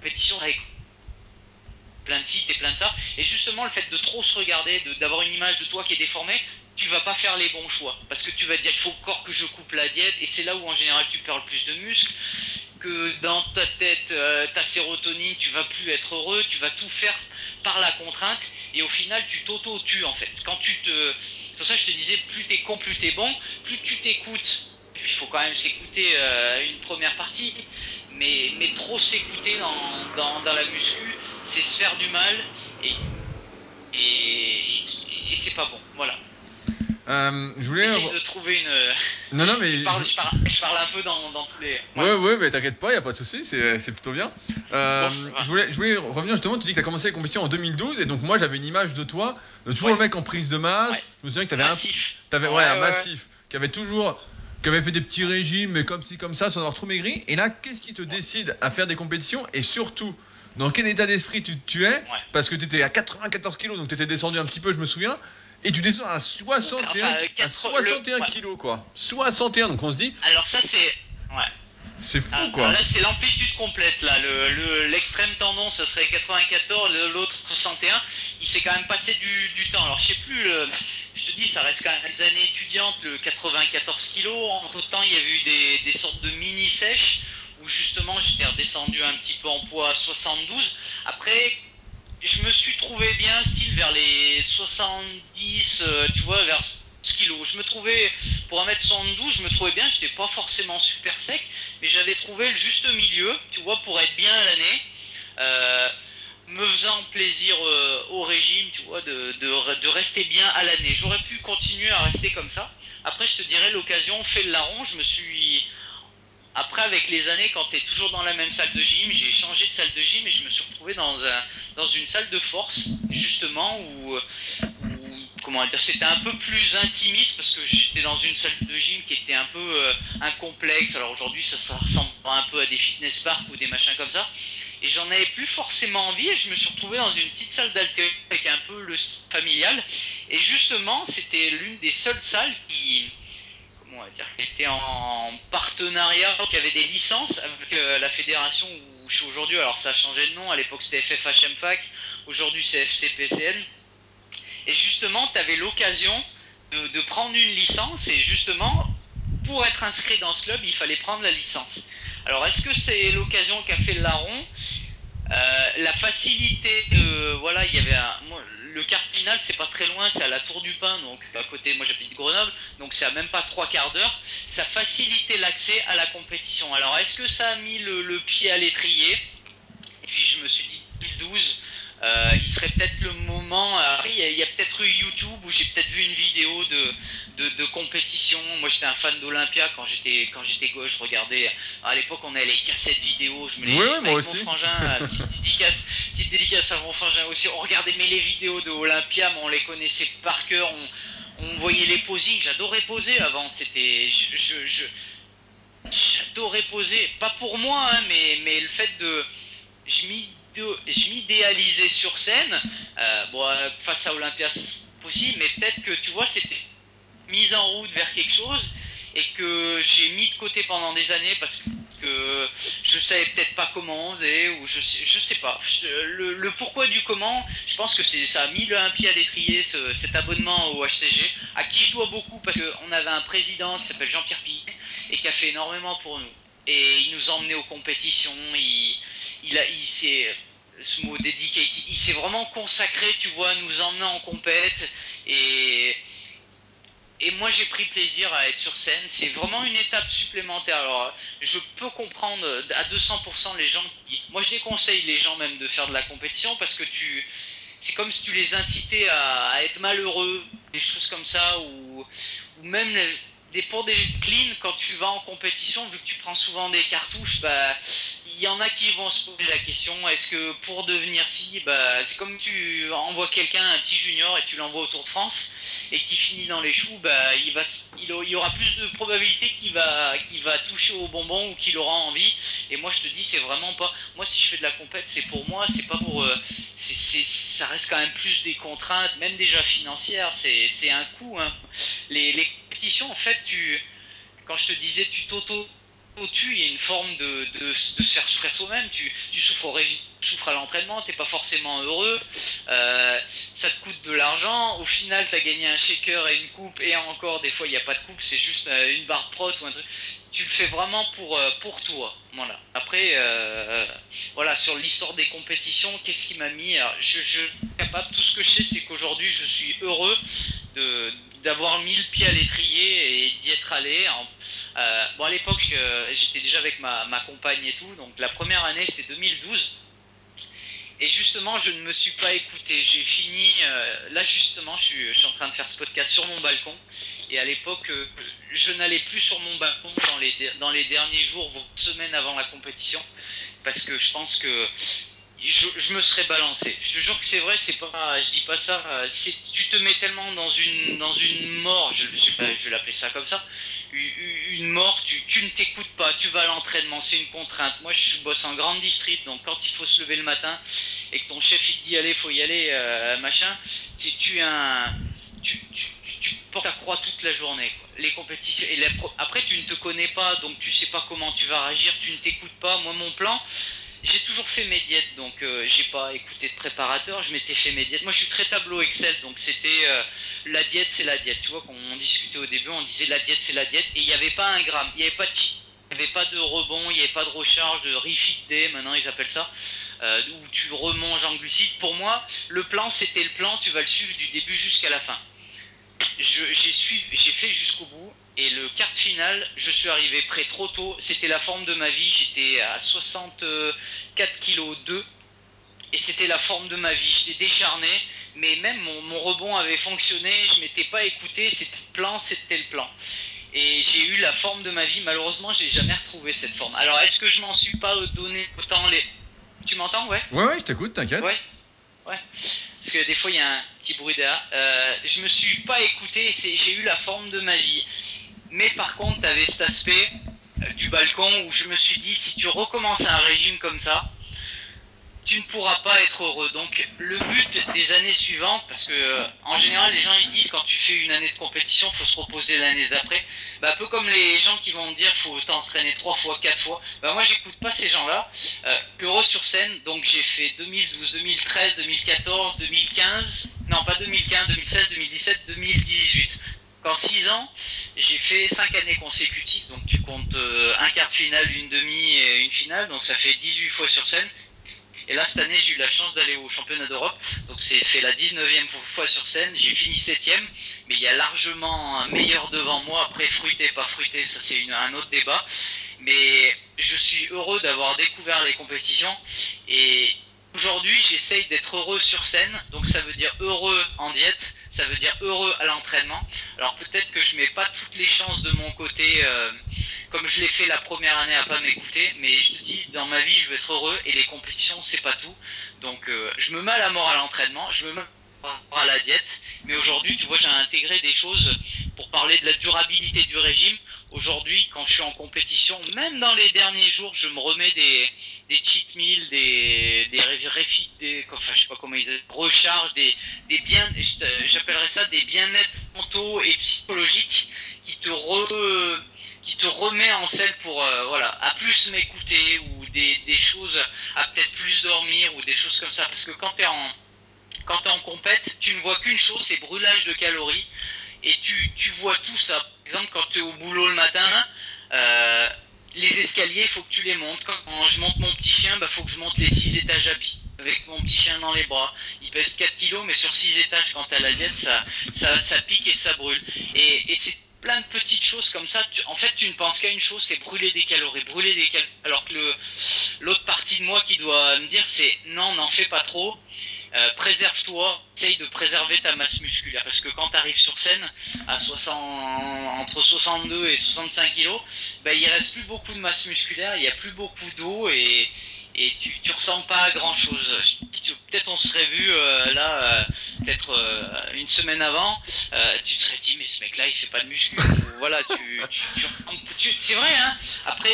compétitions, avec plein de sites et plein de ça, et justement le fait de trop se regarder, d'avoir une image de toi qui est déformée, tu vas pas faire les bons choix. Parce que tu vas dire, il faut encore que je coupe la diète. Et c'est là où en général tu perds le plus de muscles. Que dans ta tête, euh, ta sérotonine, tu vas plus être heureux. Tu vas tout faire par la contrainte. Et au final, tu t'auto-tues en fait. Quand tu te. C'est pour ça que je te disais, plus t'es con, plus t'es bon. Plus tu t'écoutes. Puis il faut quand même s'écouter euh, une première partie. Mais, mais trop s'écouter dans, dans, dans la muscu, c'est se faire du mal. Et, et, et c'est pas bon. Voilà.
Euh, je voulais.
de trouver une.
Non, non, mais.
Je parle, je parle, un peu dans, dans tous les.
Ouais, ouais, mais t'inquiète pas, y a pas de souci, c'est plutôt bien. Euh, je, voulais, je voulais revenir justement, tu dis que t'as commencé les compétitions en 2012, et donc moi j'avais une image de toi, de toujours le mec en prise de masse. Je me souviens que t'avais un. Avais, ouais, un massif, qui avait toujours. Qui avait fait des petits régimes, mais comme ci, comme ça, sans avoir trop maigri. Et là, qu'est-ce qui te décide à faire des compétitions, et surtout. Dans quel état d'esprit tu, tu es? Parce que tu étais à 94 kilos, donc tu étais descendu un petit peu, je me souviens. Et tu descends à 61, à 61 kilos, quoi. 61, donc on se dit.
Alors, ça, c'est. Ouais.
C'est fou, ah, quoi.
là, c'est l'amplitude complète, là. L'extrême le, tendon, ce serait 94, l'autre 61. Il s'est quand même passé du, du, temps. Alors, je sais plus, le, je te dis, ça reste quand même des années étudiantes, le 94 kilos. Entre temps, il y a eu des, sortes de mini-sèches où justement j'étais redescendu un petit peu en poids à 72. Après, je me suis trouvé bien style vers les 70, euh, tu vois, vers ce kilos. Je me trouvais, pour 1m72, je me trouvais bien, j'étais pas forcément super sec, mais j'avais trouvé le juste milieu, tu vois, pour être bien à l'année. Euh, me faisant plaisir euh, au régime, tu vois, de, de, rester bien à l'année. J'aurais pu continuer à rester comme ça. Après, je te dirais, l'occasion fait le larron. Je me suis après, avec les années, quand tu toujours dans la même salle de gym, j'ai changé de salle de gym et je me suis retrouvé dans, un, dans une salle de force, justement, où, comment dire, c'était un peu plus intimiste parce que j'étais dans une salle de gym qui était un peu euh, un complexe. Alors aujourd'hui, ça, ça ressemble un peu à des fitness parks ou des machins comme ça. Et j'en avais plus forcément envie et je me suis retrouvé dans une petite salle d'altéro avec un peu le familial. Et justement c'était l'une des seules salles qui était en partenariat qui avait des licences avec euh, la fédération où je suis aujourd'hui. Alors ça a changé de nom. À l'époque c'était FFHMFAC aujourd'hui c'est FCPCN et justement tu avais l'occasion de prendre une licence et justement pour être inscrit dans ce club il fallait prendre la licence alors, est-ce que c'est l'occasion qu'a fait le larron euh, la facilité de voilà il y avait un moi, le quart final c'est pas très loin c'est à la Tour du Pin donc à côté moi j'habite Grenoble donc c'est à même pas trois quarts d'heure. Ça facilitait l'accès à la compétition. Alors est-ce que ça a mis le, le pied à l'étrier? Et puis je me suis dit 2012 euh, il serait peut-être le moment. Après, il y a, peut-être eu YouTube où j'ai peut-être vu une vidéo de, de, de compétition. Moi, j'étais un fan d'Olympia quand j'étais quand j'étais gauche. Je regardais. À l'époque, on avait les cassettes vidéo. Je me les
Oui,
avec
moi
mon
aussi.
frangin, euh, petite dédicace, petite dédicace à mon frangin aussi. On regardait mais les vidéos de Olympia, mais on les connaissait par cœur. On, on voyait les posings. J'adorais poser avant. C'était je, je, je j'adorais poser. Pas pour moi, hein, mais mais le fait de je m'y je m'idéalisais sur scène. Euh, bon, euh, face à Olympia, c'est possible, mais peut-être que tu vois, c'était mise en route vers quelque chose et que j'ai mis de côté pendant des années parce que je savais peut-être pas comment on faisait ou je sais, je sais pas. Le, pourquoi du comment, je pense que c'est ça a mis le un pied à l'étrier ce, cet abonnement au HCG à qui je dois beaucoup parce qu'on avait un président qui s'appelle Jean-Pierre Pillet et qui a fait énormément pour nous. Et il nous emmenait aux compétitions, il, il a, il s'est, ce mot dedicated, il s'est vraiment consacré, tu vois, nous emmener en compète et et moi j'ai pris plaisir à être sur scène. C'est vraiment une étape supplémentaire. Alors je peux comprendre à 200% les gens qui, moi je déconseille les gens même de faire de la compétition parce que tu, c'est comme si tu les incitais à, à être malheureux, des choses comme ça ou, ou même des, pour des clean quand tu vas en compétition vu que tu prends souvent des cartouches, bah y en a qui vont se poser la question est-ce que pour devenir si, bah, c'est comme tu envoies quelqu'un, un petit junior, et tu l'envoies au Tour de France, et qui finit dans les choux, bah, il, va, il, y aura plus de probabilité qu'il va, qu'il va toucher au bonbon ou qu'il aura envie. Et moi, je te dis, c'est vraiment pas. Moi, si je fais de la compète, c'est pour moi, c'est pas pour. Euh, ça reste quand même plus des contraintes, même déjà financières. C'est, c'est un coût. Hein. Les, les compétitions, en fait, tu, quand je te disais, tu t'auto tu il y a une forme de, se faire souffrir soi-même. Tu, souffres au régime, tu souffres à l'entraînement, t'es pas forcément heureux, euh, ça te coûte de l'argent. Au final, t'as gagné un shaker et une coupe, et encore des fois il n'y a pas de coupe, c'est juste euh, une barre prot ou un truc. Tu le fais vraiment pour euh, pour toi. Voilà. Après, voilà, sur l'histoire des compétitions, qu'est-ce qui m'a mis? Je, je capable. Tout ce que je sais, c'est qu'aujourd'hui, je suis heureux d'avoir mis le pied à l'étrier et d'y être allé. En, euh, bon, à l'époque, j'étais déjà avec ma, ma, compagne et tout, donc la première année, c'était 2012. Et justement, je ne me suis pas écouté. J'ai fini, euh, là justement, je suis, je suis, en train de faire ce podcast sur mon balcon. Et à l'époque, euh, je n'allais plus sur mon balcon dans les, dans les derniers jours, semaines avant la compétition, parce que je pense que je, je, me serais balancé. Je te jure que c'est vrai, c'est pas, je dis pas ça. Tu te mets tellement dans une, dans une mort, je, je, je vais l'appeler ça comme ça, une mort, tu, ne t'écoutes pas, tu vas à l'entraînement, c'est une contrainte. Moi, je bosse en grande district, donc quand il faut se lever le matin et que ton chef il te dit allez, faut y aller, euh, machin, c'est tu un, tu, tu, tu, portes ta croix toute la journée. Les compétitions et après tu ne te connais pas, donc tu sais pas comment tu vas réagir, tu ne t'écoutes pas. Moi, mon plan j'ai toujours fait mes diètes, donc euh, j'ai pas écouté de préparateur, je m'étais fait mes diètes. Moi je suis très tableau Excel, donc c'était euh, la diète c'est la diète. Tu vois, quand on discutait au début, on disait la diète c'est la diète, et il n'y avait pas un gramme, il n'y avait pas de il n'y avait pas de rebond, il n'y avait pas de recharge, de refit day, maintenant ils appellent ça, euh, où tu remanges en glucides. Pour moi, le plan c'était le plan, tu vas le suivre du début jusqu'à la fin. J'ai fait jusqu'au bout, et le quart final, je suis arrivé près trop tôt. C'était la forme de ma vie. J'étais à 64 kg 2. Et c'était la forme de ma vie. J'étais décharné. Mais même mon, mon, rebond avait fonctionné. Je m'étais pas écouté. C'était le plan, c'était le plan. Et j'ai eu la forme de ma vie. Malheureusement, je n'ai jamais retrouvé cette forme. Alors, est-ce que je m'en suis pas donné autant les. Tu m'entends, ouais?
Ouais, ouais, je t'écoute, t'inquiète.
Ouais. Ouais. Parce que des fois, il y a un petit bruit derrière. Euh, je me suis pas écouté. J'ai eu la forme de ma vie. Mais par contre, tu avais cet aspect du balcon où je me suis dit, si tu recommences un régime comme ça, tu ne pourras pas être heureux. Donc le but des années suivantes, parce que en général les gens ils disent quand tu fais une année de compétition, faut se reposer l'année d'après. Bah, un peu comme les gens qui vont me dire faut t'entraîner trois fois, quatre fois. Bah moi j'écoute pas ces gens-là. Euh, heureux sur scène, donc j'ai fait 2012, 2013, 2014, 2015, non pas 2015, 2016, 2017, 2018. En 6 ans, j'ai fait 5 années consécutives, donc tu comptes euh, un quart de finale, une demi et une finale, donc ça fait 18 fois sur scène. Et là, cette année, j'ai eu la chance d'aller au championnat d'Europe. Donc, c'est fait la 19e fois sur scène. J'ai fini 7e, mais il y a largement un meilleur devant moi. Après, fruité, pas fruité, ça c'est un autre débat. Mais je suis heureux d'avoir découvert les compétitions. Et aujourd'hui, j'essaye d'être heureux sur scène. Donc, ça veut dire heureux en diète. Ça veut dire heureux à l'entraînement. Alors, peut-être que je mets pas toutes les chances de mon côté. Euh, comme je l'ai fait la première année à pas m'écouter, mais je te dis, dans ma vie, je veux être heureux et les compétitions, c'est pas tout. Donc, euh, je me mets à la mort à l'entraînement, je me mets à la diète, mais aujourd'hui, tu vois, j'ai intégré des choses pour parler de la durabilité du régime. Aujourd'hui, quand je suis en compétition, même dans les derniers jours, je me remets des, cheat meals, des, des refit, des, enfin, je sais pas comment ils recharge, des, des bien, j'appellerais ça des bien-être mentaux et psychologiques qui te re, qui te remet en selle pour euh, voilà à plus m'écouter ou des, des choses à peut-être plus dormir ou des choses comme ça. Parce que quand t'es en quand t'es en compète tu ne vois qu'une chose c'est brûlage de calories et tu, tu vois tout ça exemple quand tu es au boulot le matin euh, les escaliers il faut que tu les montes quand je monte mon petit chien bah faut que je monte les 6 étages à pied avec mon petit chien dans les bras. Il pèse 4 kilos, mais sur 6 étages, quand t'as la diète, ça, ça, ça pique et ça brûle. Et, et c'est plein de petites choses comme ça. en fait, tu ne penses qu'à une chose, c'est brûler des calories, brûler des calories. Alors que l'autre partie de moi qui doit me dire, c'est non, n'en fais pas trop. Euh, préserve-toi, essaye de préserver ta masse musculaire parce que quand tu arrives sur scène à 60, entre 62 et 65 kilos, ben, il reste plus beaucoup de masse musculaire, il n'y a plus beaucoup d'eau et, et tu, tu ressens pas grand chose. Peut-être on serait vu euh, là, euh, peut-être une semaine avant, tu te serais dit mais ce mec-là il fait pas de muscu. voilà, tu, tu, c'est vrai. Hein Après,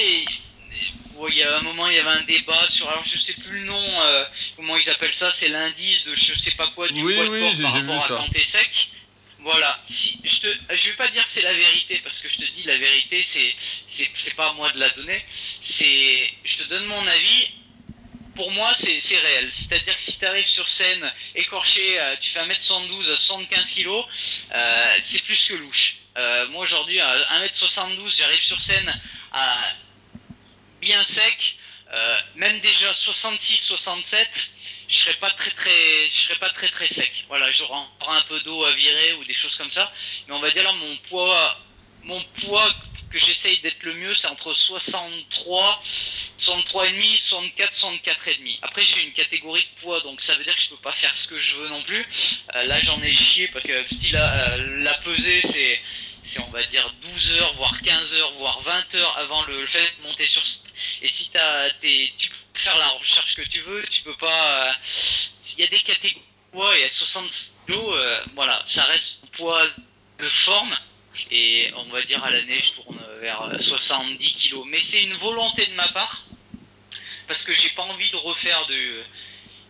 il y a un moment il y avait un débat sur, alors je sais plus le nom, comment ils appellent ça, c'est l'indice de je sais pas quoi du
oui, poids
oui,
de corps par rapport à
quand t'es sec. Voilà, si je te je vais pas dire c'est la vérité parce que je te dis la vérité c'est c'est pas à moi de la donner, c'est je te donne mon avis pour moi, c'est réel. C'est-à-dire que si tu arrives sur scène écorché, euh, tu fais 1m72 à 75 kg, euh, c'est plus que louche. Euh, moi aujourd'hui, à 1m72, j'arrive sur scène à bien sec, même déjà 66-67, je serais pas très très, je serais pas très très sec. Voilà, j'aurai un peu d'eau à virer ou des choses comme ça. Mais on va dire là, mon poids, mon poids que j'essaye d'être le mieux, c'est entre 63, 63,5, 64, 64,5. Après, j'ai une catégorie de poids, donc ça veut dire que je peux pas faire ce que je veux non plus. Euh, là, j'en ai chié parce que style euh, la pesée, c'est c'est on va dire 12 heures, voire 15 heures, voire 20 heures avant le, fait de monter sur et si t'as tes, tu peux faire la recherche que tu veux, tu peux pas. Il y a des catégories poids et à 60 kg, voilà, ça reste un poids de forme et on va dire à l'année je tourne vers 70 kilos. Mais c'est une volonté de ma part parce que j'ai pas envie de refaire de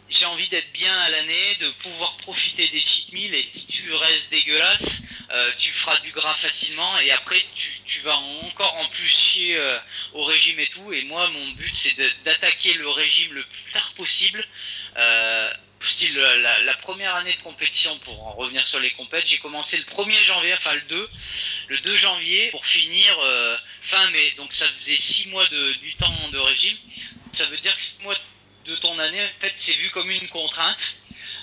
j'ai envie d'être bien à l'année, de pouvoir profiter des cheat meals et si tu restes dégueulasse, euh, tu feras du gras facilement et après tu, vas encore en plus chier euh, au régime et tout. Et moi, mon but c'est d'attaquer le régime le plus tard possible. Euh, style la, première année de compétition pour en revenir sur les compètes, j'ai commencé le 1er janvier, enfin le 2, le 2 janvier pour finir euh, fin mai. Donc ça faisait 6 mois de, du temps de régime. Ça veut dire que 6 mois de ton année, en fait, c'est vu comme une contrainte.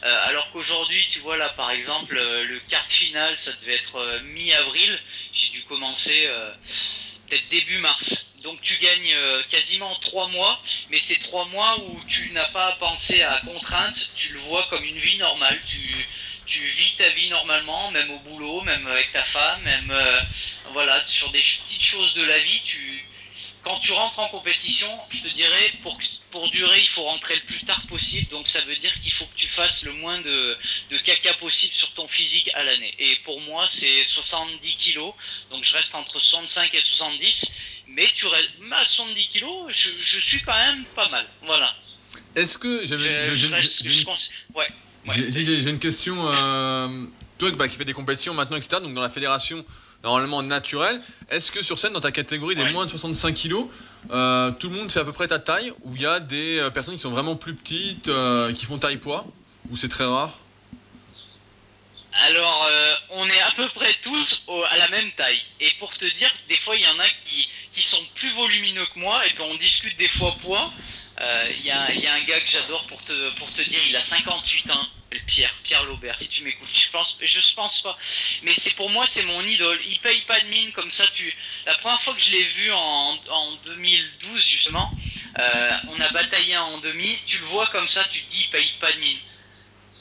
Euh, alors qu'aujourd'hui, tu vois là, par exemple, euh, le quart final, ça devait être mi-avril. J'ai dû commencer peut-être début mars. Donc tu gagnes quasiment trois mois, mais c'est trois mois où tu n'as pas pensé à contrainte, tu le vois comme une vie normale. Tu, tu vis ta vie normalement, même au boulot, même avec ta femme, même euh, voilà, sur des petites choses de la vie, tu quand tu rentres en compétition, je te dirais pour pour durer, il faut rentrer le plus tard possible. Donc ça veut dire qu'il faut que tu fasses le moins de, de caca possible sur ton physique à l'année. Et pour moi, c'est 70 kilos. Donc je reste entre 65 et 70. Mais tu restes à 70 kilos, je, je suis quand même pas mal. Voilà.
Est-ce que j'ai une question. Euh, toi bah, qui fais des compétitions maintenant, etc. Donc dans la fédération normalement naturelle, est-ce que sur scène dans ta catégorie des moins de 65 kilos, euh, tout le monde fait à peu près ta taille ou il y a des euh, personnes qui sont vraiment plus petites, qui font taille poids ou c'est très rare?
Alors, on est à peu près tous à la même taille. Et pour te dire, des fois, il y en a qui, qui sont plus volumineux que moi, et puis on discute des fois poids. Il euh, y, a, un gars que j'adore pour te, pour te dire, il a 58 ans. Pierre, Pierre Laubert, si tu m'écoutes. Je pense, je pense pas. Mais c'est pour moi, c'est mon idole. Il paye pas de mine comme ça. Tu, la première fois que je l'ai vu en, en 2012 justement, euh, on a bataillé en demi. Tu le vois comme ça, tu te dis, il paye pas de mine.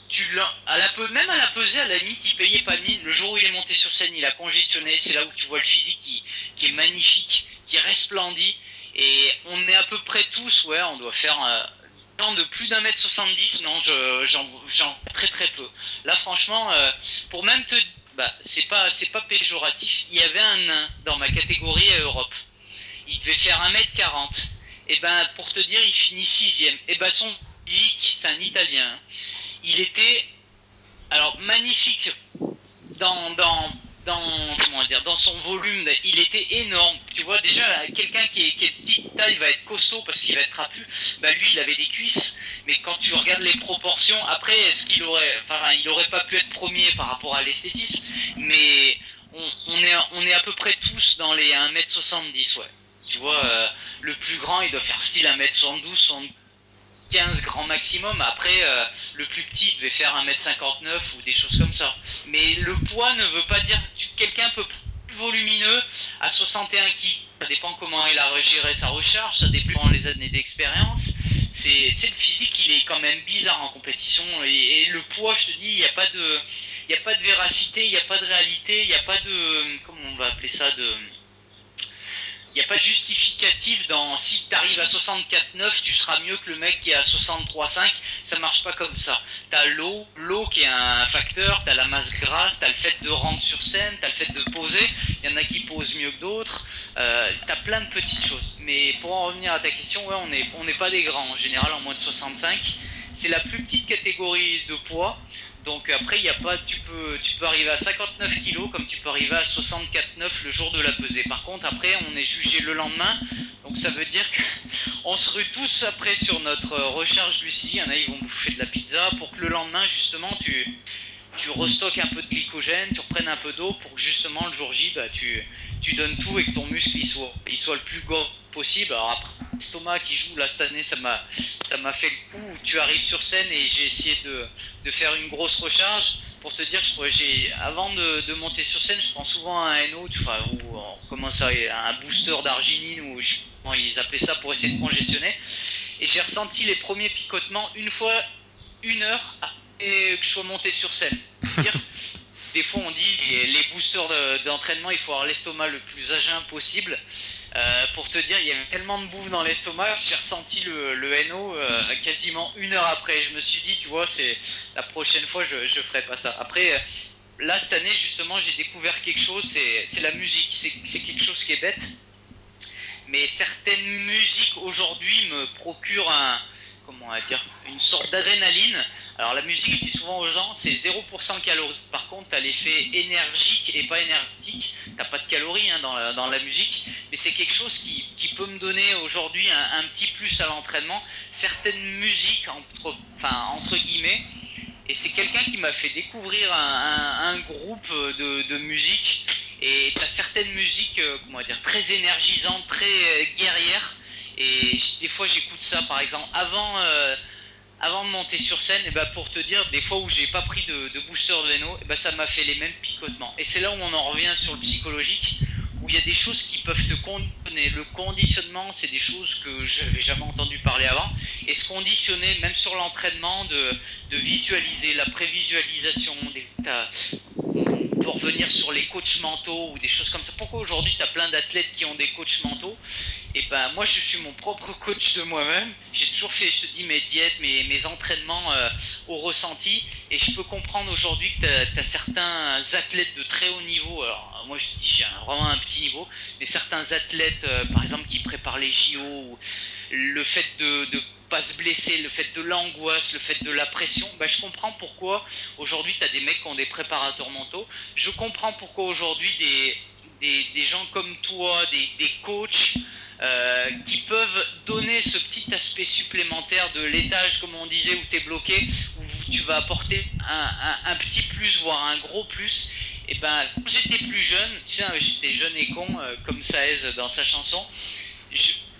Tu à la, même à la pesée, à la limite, il payait pas de mine. Le jour où il est monté sur scène, il a congestionné. C'est là où tu vois le physique qui, qui est magnifique, qui resplendit. Et on est à peu près tous, ouais, on doit faire euh, de plus d'un mètre 70, non, j'en très très peu. Là, franchement, euh, pour même te. Bah, c'est pas, c'est pas péjoratif. Il y avait un nain dans ma catégorie Europe. Il devait faire 1m40. Et ben, pour te dire, il finit sixième. Et ben, son physique, c'est un Italien. Il était, alors, magnifique dans, dans dans comment dire dans son volume il était énorme. Tu vois déjà quelqu'un qui est, qui petite taille va être costaud parce qu'il va être trapu. Bah lui il avait des cuisses mais quand tu regardes les proportions après est-ce qu'il aurait enfin il aurait pas pu être premier par rapport à l'esthétisme mais on, est on est à peu près tous dans les 1m70 ouais. Tu vois euh, le plus grand il doit faire style 1m72 15 grand maximum. Après, euh, le plus petit devait faire 1m59 ou des choses comme ça. Mais le poids ne veut pas dire que quelqu'un peut plus volumineux à 61 kg. Ça dépend comment il a géré sa recharge, ça dépend les années d'expérience. C'est, le physique, il est quand même bizarre en compétition. Et, le poids, je te dis, il n'y a pas de, il a pas de véracité, il n'y a pas de réalité, il n'y a pas de, comment on va appeler ça, de, n'y a pas de justificatif dans si tu arrives à 64,9, tu seras mieux que le mec qui est à 63,5. Ça marche pas comme ça. T'as l'eau, l'eau qui est un facteur, t'as la masse grasse, t'as le fait de rentrer sur scène, t'as le fait de poser. Il y en a qui posent mieux que d'autres. Euh, t'as plein de petites choses. Mais pour en revenir à ta question, ouais, on on n'est pas des grands en général en moins de 65. C'est la plus petite catégorie de poids. Donc après, il y a pas, tu peux, arriver à 59 kg comme tu peux arriver à 64,9 le jour de la pesée. Par contre, après, on est jugé le lendemain. Donc ça veut dire qu'on se rue tous après sur notre recharge glucidique. Il y en a, ils vont bouffer de la pizza pour que le lendemain, justement, tu, tu restockes un peu de glycogène, tu reprennes un peu d'eau pour que justement le jour J, bah, tu, tu donnes tout et que ton muscle il soit, il soit le plus gros possible. Alors après, l'estomac qui joue là cette année, ça m'a, fait le coup. Tu arrives sur scène et j'ai essayé de, de, faire une grosse recharge. Pour te dire, j'ai, avant de, de, monter sur scène, je prends souvent un NO, enfin, ou comment ça, un booster d'arginine ou je comment ils appelaient ça pour essayer de congestionner. Et j'ai ressenti les premiers picotements une fois, une heure et que je sois monté sur scène. des fois on dit les, boosters d'entraînement, il faut avoir l'estomac le plus agin possible. Euh, pour te dire, il y avait tellement de bouffe dans l'estomac, j'ai ressenti le, NO euh, quasiment une heure après. Je me suis dit, tu vois, c'est la prochaine fois, je, je ferai pas ça. Après, euh, là cette année justement, j'ai découvert quelque chose, c'est la musique. C'est quelque chose qui est bête, mais certaines musiques aujourd'hui me procurent un, une sorte d'adrénaline. Alors la musique, je dis souvent aux gens, c'est 0% calories. Par contre, tu as l'effet énergique et pas énergétique. T'as pas de calories hein, dans, la, musique, mais c'est quelque chose qui, peut me donner aujourd'hui un, petit plus à l'entraînement. Certaines musiques, entre, guillemets, et c'est quelqu'un qui m'a fait découvrir un, groupe de, musique. Et tu as certaines musiques, euh, comment dire, très énergisantes, très euh, guerrières. Et des fois, j'écoute ça, par exemple, avant. Euh, avant de monter sur scène, et eh ben pour te dire, des fois où j'ai pas pris de, booster de et eh ben ça m'a fait les mêmes picotements. Et c'est là où on en revient sur le psychologique, où il y a des choses qui peuvent te conditionner. Le conditionnement, c'est des choses que je n'avais jamais entendu parler avant. Et se conditionner, même sur l'entraînement, de, visualiser, la prévisualisation, pour revenir sur les coachs mentaux ou des choses comme ça. Pourquoi aujourd'hui tu as plein d'athlètes qui ont des coachs mentaux? Et eh ben moi je suis mon propre coach de moi-même. J'ai toujours fait, je te dis, mes diètes, mes, entraînements euh, au ressenti. Et je peux comprendre aujourd'hui que tu as, certains athlètes de très haut niveau. Moi je dis, j'ai vraiment un petit niveau. Mais certains athlètes, euh, par exemple, qui préparent les JO, le fait de, de pas se blesser, le fait de l'angoisse, le fait de la pression, bah, je comprends pourquoi aujourd'hui tu as des mecs qui ont des préparateurs mentaux. Je comprends pourquoi aujourd'hui des, gens comme toi, des, des coachs, euh, qui peuvent donner ce petit aspect supplémentaire de l'étage, comme on disait, où tu es bloqué, où tu vas apporter un, petit plus, voire un gros plus. Et ben, quand j'étais plus jeune, tu sais, j'étais jeune et con, euh, comme Saez dans sa chanson,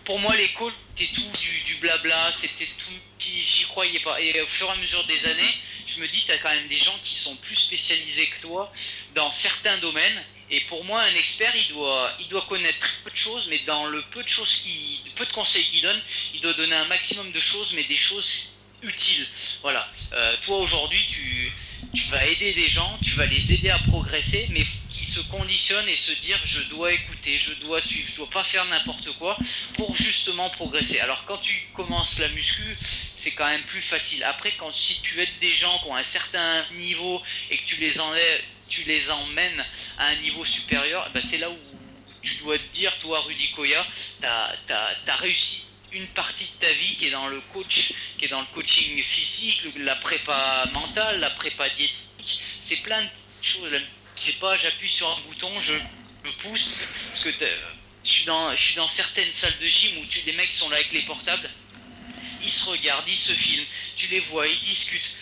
pour moi, calls, c'était tout du, blabla, c'était tout, j'y croyais pas. Et au fur et à mesure des années, je me dis, tu as quand même des gens qui sont plus spécialisés que toi dans certains domaines. Et pour moi, un expert, il doit, il doit connaître peu de choses, mais dans le peu de choses qui, peu de conseils qu'il donne, il doit donner un maximum de choses, mais des choses utiles. Voilà. Euh, toi aujourd'hui, tu, tu vas aider des gens, tu vas les aider à progresser, mais qui se conditionnent et se dire je dois écouter, je dois suivre, je dois pas faire n'importe quoi pour justement progresser. Alors quand tu commences la muscu, c'est quand même plus facile. Après, quand si tu aides des gens qui ont un certain niveau et que tu les enlèves, tu les emmènes à un niveau supérieur, ben c'est là où tu dois te dire, toi Rudy Koya, tu as réussi une partie de ta vie qui est dans le coach, qui est dans le coaching physique, la prépa mentale, la prépa diététique. C'est plein de choses. Sais pas, j'appuie sur un bouton, je me pousse. Parce que je suis, dans, je suis dans certaines salles de gym où tu, les mecs sont là avec les portables. Ils se regardent, ils se filment. Tu les vois, ils discutent.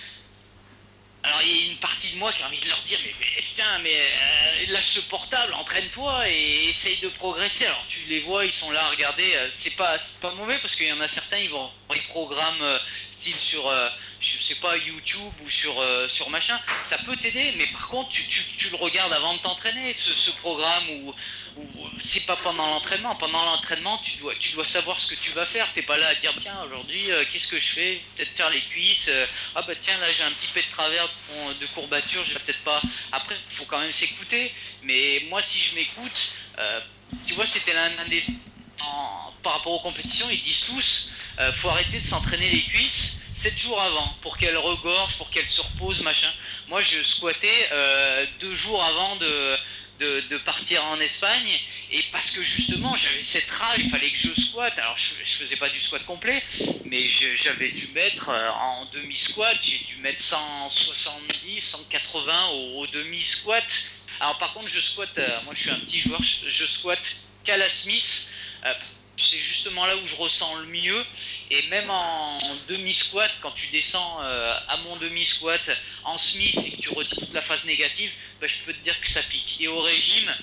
Alors il y a une partie de moi qui a envie de leur dire mais, putain mais euh, lâche ce portable, entraîne-toi et essaye de progresser. Alors tu les vois, ils sont là, regardez, euh, c'est pas mauvais parce qu'il y en a certains ils vont des programmes euh, style sur je sais pas YouTube ou sur sur machin, ça peut t'aider mais par contre tu, tu, tu, le regardes avant de t'entraîner ce, ce programme ou c'est pas pendant l'entraînement. Pendant l'entraînement, tu dois, tu dois savoir ce que tu vas faire. T'es pas là à dire tiens aujourd'hui euh, qu'est-ce que je fais? Peut-être faire les cuisses. Euh, ah bah tiens là j'ai un petit peu de travers de, courbature. Je vais peut-être pas. Après il faut quand même s'écouter. Mais moi si je m'écoute, euh, tu vois c'était l'un des par rapport aux compétitions ils disent tous faut arrêter de s'entraîner les cuisses 7 jours avant pour qu'elles regorgent, pour qu'elles se reposent, machin. Moi, je squattais deux jours avant de, partir en Espagne et parce que justement j'avais cette rage, il fallait que je squatte. Alors je, faisais pas du squat complet, mais j'avais dû mettre euh, en demi squat, j'ai dû mettre 170, 180 au, demi squat. Alors par contre je squatte, euh, moi je suis un petit joueur, je, je squatte qu'à la Smith. Euh, c'est justement là où je ressens le mieux. Et même en demi-squat, quand tu descends euh, à mon demi-squat en Smith et que tu retires toute la phase négative, bah, je peux te dire que ça pique. Et au régime,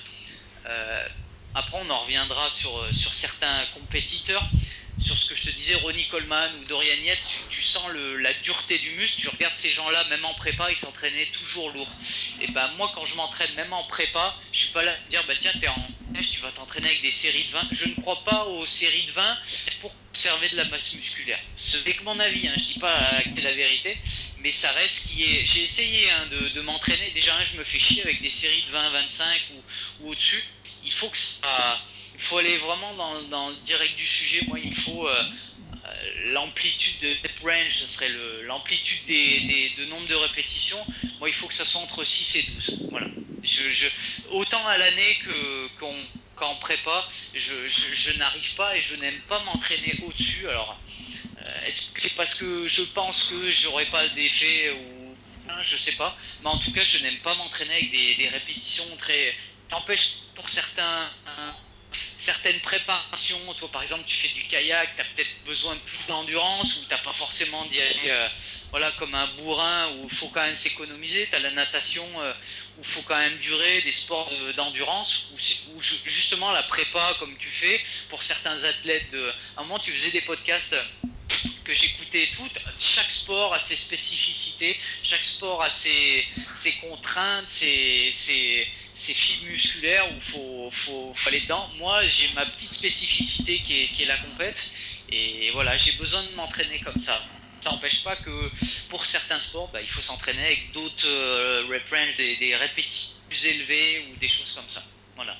euh, après on en reviendra sur, sur certains compétiteurs, sur ce que je te disais, Ronnie Coleman ou Dorian Yates, tu, sens la dureté du muscle, tu regardes ces gens-là, même en prépa, ils s'entraînaient toujours lourd. Et ben moi, quand je m'entraîne, même en prépa, je suis pas là à dire, bah tiens, t'es en tu vas t'entraîner avec des séries de 20. Je ne crois pas aux séries de 20 pour conserver de la masse musculaire. C'est que mon avis, hein, je dis pas que la vérité, mais ça reste qui est. J'ai essayé hein, de, m'entraîner. Déjà, je me fais chier avec des séries de 20, 25 ou, au-dessus. Il faut que ça faut aller vraiment dans, le direct du sujet. Moi, il faut euh, euh, l'amplitude de step range, ce serait l'amplitude des, de nombre de répétitions. Moi, il faut que ça soit entre 6 et 12. Voilà. Autant à l'année qu'en qu prépa, je, n'arrive pas et je n'aime pas m'entraîner au-dessus. Alors, euh, est-ce que c'est parce que je pense que j'aurai pas d'effet ou je sais pas, mais en tout cas, je n'aime pas m'entraîner avec des, des répétitions très. T'empêche pour certains certaines préparations, toi par exemple tu fais du kayak, tu as peut-être besoin de plus d'endurance ou t'as pas forcément d'y aller euh, voilà, comme un bourrin où il faut quand même s'économiser, tu as la natation euh, où il faut quand même durer, des sports d'endurance où, justement la prépa comme tu fais pour certains athlètes de... À un moment tu faisais des podcasts que j'écoutais toutes, chaque sport a ses spécificités, chaque sport a ses, ses contraintes, ses, ses, fibres musculaires où il faut, faut, aller dedans. Moi, j'ai ma petite spécificité qui est, qui est la compète. Et voilà, j'ai besoin de m'entraîner comme ça. Ça n'empêche pas que pour certains sports, bah, il faut s'entraîner avec d'autres euh, rep range, des, répétitions plus élevées ou des choses comme ça. Voilà.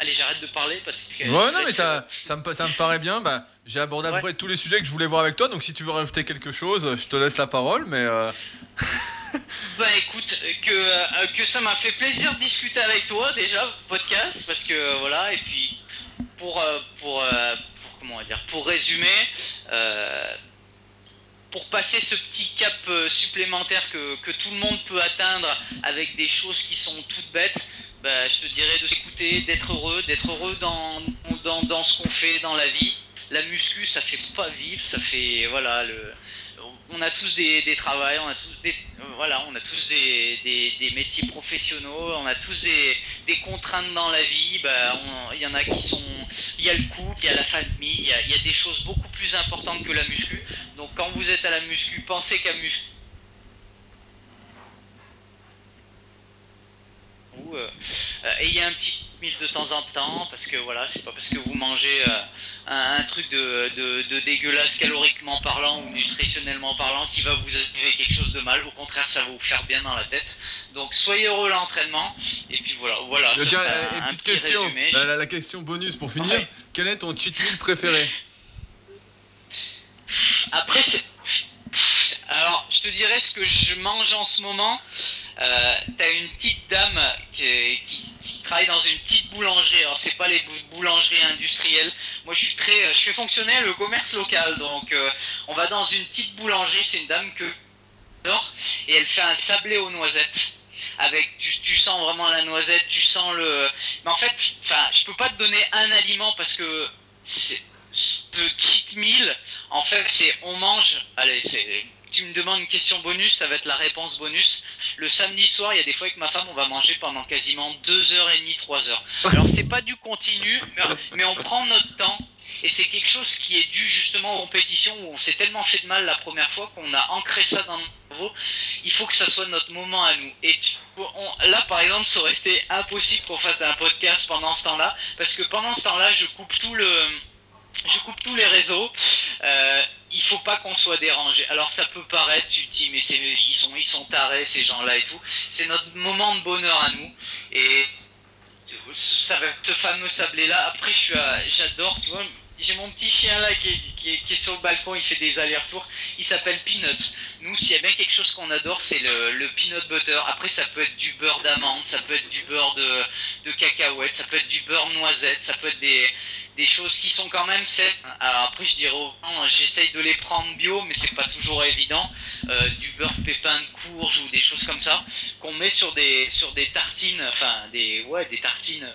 Allez, j'arrête de parler parce que.
Ouais, non, mais ça, ça, me, ça me paraît bien. Bah, j'ai abordé à peu près tous les sujets que je voulais voir avec toi. Donc, si tu veux rajouter quelque chose, je te laisse la parole. Mais. Euh...
Bah écoute, que, euh, que ça m'a fait plaisir de discuter avec toi déjà, podcast, parce que voilà, et puis pour, euh, pour, euh, pour comment dire, pour résumer, pour passer ce petit cap euh, supplémentaire que, que, tout le monde peut atteindre avec des choses qui sont toutes bêtes, bah, je te dirais de s'écouter, d'être heureux, d'être heureux dans, dans, dans ce qu'on fait dans la vie. La muscu, ça fait pas vivre, ça fait voilà le, on a tous des, des travails, on a tous des, voilà, on a tous des, métiers professionnels, on a tous des, contraintes dans la vie. Bah, il y en a qui sont, il y a le couple, il y a la famille, il y a, y des choses beaucoup plus importantes que la muscu. Donc quand vous êtes à la muscu, pensez qu'à muscu Euh, euh, ayez un petit de temps en temps parce que voilà c'est pas parce que vous mangez euh, un, truc de, dégueulasse caloriquement parlant ou nutritionnellement parlant qui va vous arriver quelque chose de mal. Au contraire ça va vous faire bien dans la tête. Donc soyez heureux l'entraînement. Et puis voilà voilà
une petite question. La, question bonus pour finir. Quel est ton cheat meal préféré?
Après c'est alors je te dirais ce que je mange en ce moment. Euh, t'as une petite dame qui, qui, travaille dans une petite boulangerie. Alors c'est pas les boulangeries industrielles. Moi je suis très, je fais fonctionner le commerce local. Donc euh, on va dans une petite boulangerie. C'est une dame que et elle fait un sablé aux noisettes. Avec, tu, sens vraiment la noisette, tu sens le. Mais en fait, enfin, je peux pas te donner un aliment parce que c'est ce cheat meal, en fait, c'est on mange. Allez, c'est tu me demandes une question bonus, ça va être la réponse bonus. Le samedi soir, il y a des fois avec ma femme, on va manger pendant quasiment 2h30, 3h. Alors c'est pas du continu, mais on prend notre temps. Et c'est quelque chose qui est dû justement aux compétitions où on s'est tellement fait de mal la première fois qu'on a ancré ça dans notre cerveau. Il faut que ça soit notre moment à nous. Et là, par exemple, ça aurait été impossible qu'on fasse un podcast pendant ce temps-là, parce que pendant ce temps-là, je coupe tout le, je coupe tous les réseaux. Euh, il faut pas qu'on soit dérangé. Alors ça peut paraître, tu te dis mais ils sont ils tarés ces gens-là et tout. C'est notre moment de bonheur à nous et ça ce fameux sablé là. Après je suis j'adore, tu. J'ai mon petit chien là qui est, sur le balcon, il fait des allers-retours. Il s'appelle Peanut. Nous, s'il y a bien quelque chose qu'on adore, c'est le, peanut butter. Après, ça peut être du beurre d'amande, ça peut être du beurre de, cacahuète, ça peut être du beurre noisette, ça peut être des, choses qui sont quand même saines. Alors après, je dirais j'essaye de les prendre bio, mais c'est pas toujours évident. Euh, du beurre pépin de courge ou des choses comme ça qu'on met sur des sur des tartines, enfin des ouais des tartines,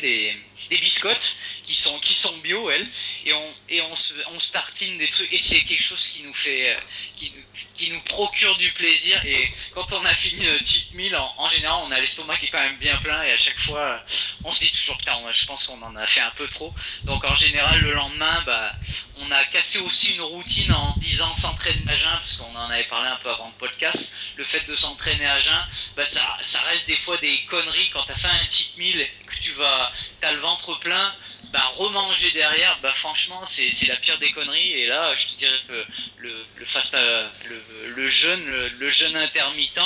des biscottes qui sont qui sont bio elles et on et on se, on tartine des trucs et c'est quelque chose qui nous fait qui, qui nous procure du plaisir et quand on a fini notre cheat meal en, général on a l'estomac qui est quand même bien plein et à chaque fois on se dit toujours putain je pense qu'on en a fait un peu trop. Donc en général le lendemain bah on a cassé aussi une routine en disant s'entraîner à jeun parce qu'on en avait parlé un peu avant le podcast. Le fait de s'entraîner à jeun bah ça ça reste des fois des conneries quand t'as fait un cheat meal et que tu vas t'as le ventre plein, bah remanger derrière, bah franchement c'est, la pire des conneries. Et là, je te dirais que le, le, euh, le, le jeûne, le, jeûne intermittent,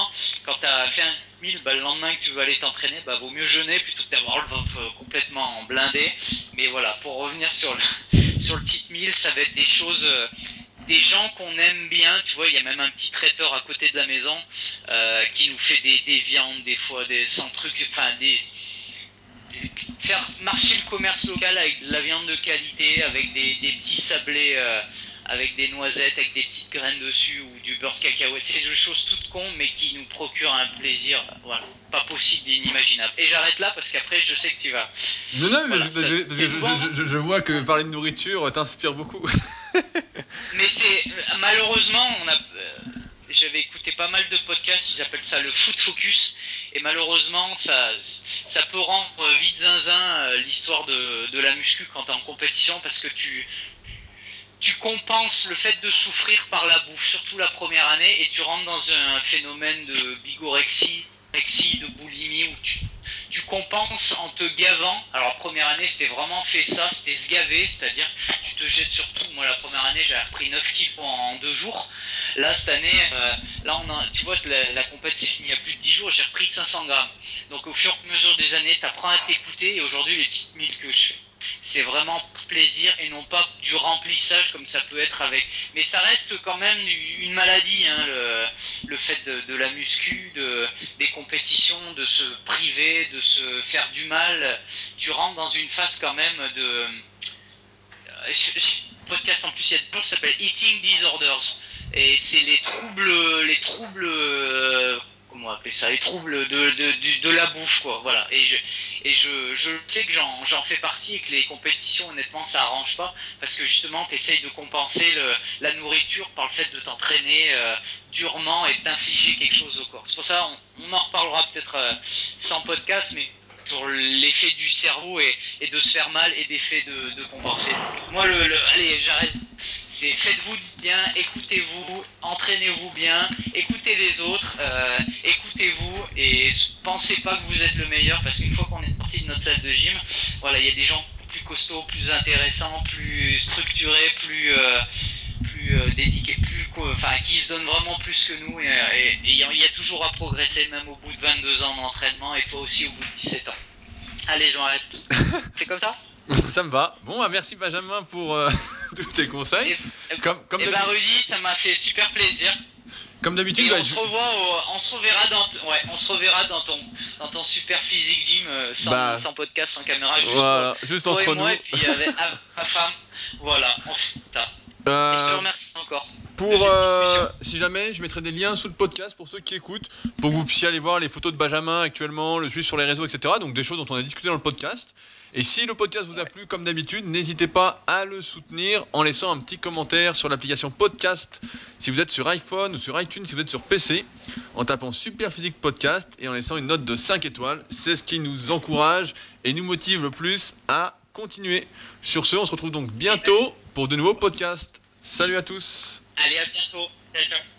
quand tu as fait un 1000, bah, le lendemain que tu veux aller t'entraîner, bah vaut mieux jeûner plutôt que d'avoir le ventre complètement blindé. Mais voilà, pour revenir sur le sur le type 1000, ça va être des choses euh, des gens qu'on aime bien, tu vois, il y a même un petit traiteur à côté de la maison euh, qui nous fait des, des viandes, des fois des sans trucs, enfin des, faire marcher le commerce local avec de la viande de qualité, avec des, petits sablés, euh, avec des noisettes, avec des petites graines dessus ou du beurre de cacahuète. C'est des choses toutes cons, mais qui nous procurent un plaisir, voilà, pas possible, inimaginable. Et j'arrête là parce qu'après, je sais que tu vas.
Non, non, mais je, vois que parler de nourriture t'inspire beaucoup.
mais c'est malheureusement, on a. Euh, j'avais écouté pas mal de podcasts, ils appellent ça le foot focus, et malheureusement, ça, ça peut rendre vite zinzin euh, l'histoire de, de la muscu quand t'es en compétition, parce que tu, tu compenses le fait de souffrir par la bouffe, surtout la première année, et tu rentres dans un phénomène de bigorexie, de boulimie, où tu tu compenses en te gavant. Alors, première année, c'était vraiment fait ça, c'était se gaver, c'est-à-dire te jettes sur tout. Moi, la première année, j'avais repris 9 kilos en deux jours. Là, cette année, euh, là, on a, tu vois, la, la il y a plus de 10 jours, j'ai repris 500 grammes. Donc, au fur et à mesure des années, tu apprends à t'écouter, et aujourd'hui, les petites milles que je fais, c'est vraiment plaisir et non pas du remplissage comme ça peut être avec. Mais ça reste quand même une maladie, hein, le, fait de, la muscu, de, des compétitions, de se priver, de se faire du mal. Tu rentres dans une phase quand même de. Podcast en plus, il y a de qui s'appelle Eating Disorders. et c'est les troubles, les troubles, euh, comment appeler ça, les troubles de, de, la bouffe, quoi. Voilà. Et je, je, je sais que j'en fais partie et que les compétitions, honnêtement, ça arrange pas parce que justement, tu essayes de compenser la nourriture par le fait de t'entraîner euh, durement et d'infliger quelque chose au corps. C'est pour ça, on, on en reparlera peut-être euh, sans podcast, mais sur l'effet du cerveau et, de se faire mal et d'effet de, de compenser. Moi, le, le allez, j'arrête c'est faites-vous bien, écoutez-vous, entraînez-vous bien, écoutez les autres, euh, écoutez-vous et pensez pas que vous êtes le meilleur parce qu'une fois qu'on est sorti de notre salle de gym, voilà, il y a des gens plus costauds, plus intéressants, plus structurés, plus euh, plus euh, dédiés, plus enfin qui se donnent vraiment plus que nous et il y, a toujours à progresser même au bout de 22 ans d'entraînement et toi aussi au bout de 17 ans. Allez, j'arrête. C'est comme ça?
Ça me va. Bon, bah, merci Benjamin pour euh, tous tes conseils.
Et, comme, comme et bah Rudy, ça m'a fait super plaisir.
Comme d'habitude,
bah, on, se revoit on se reverra dans, ouais, on se reverra dans ton, dans ton super physique gym euh, sans, bah, sans, podcast, sans caméra, juste,
voilà, juste entre
et moi,
nous.
Et puis avec ma femme, voilà, on. Euh, je te remercie encore.
Pour euh, si jamais, je mettrai des liens sous le podcast pour ceux qui écoutent, pour que vous puissiez aller voir les photos de Benjamin actuellement, le suivre sur les réseaux, etc. Donc des choses dont on a discuté dans le podcast. Et si le podcast vous a plu, comme d'habitude, n'hésitez pas à le soutenir en laissant un petit commentaire sur l'application podcast si vous êtes sur iPhone ou sur iTunes si vous êtes sur PC, en tapant Super Physique Podcast et en laissant une note de 5 étoiles. C'est ce qui nous encourage et nous motive le plus à continuer. Sur ce, on se retrouve donc bientôt pour de nouveaux podcasts. Salut à tous
Allez, à bientôt. Ciao, ciao.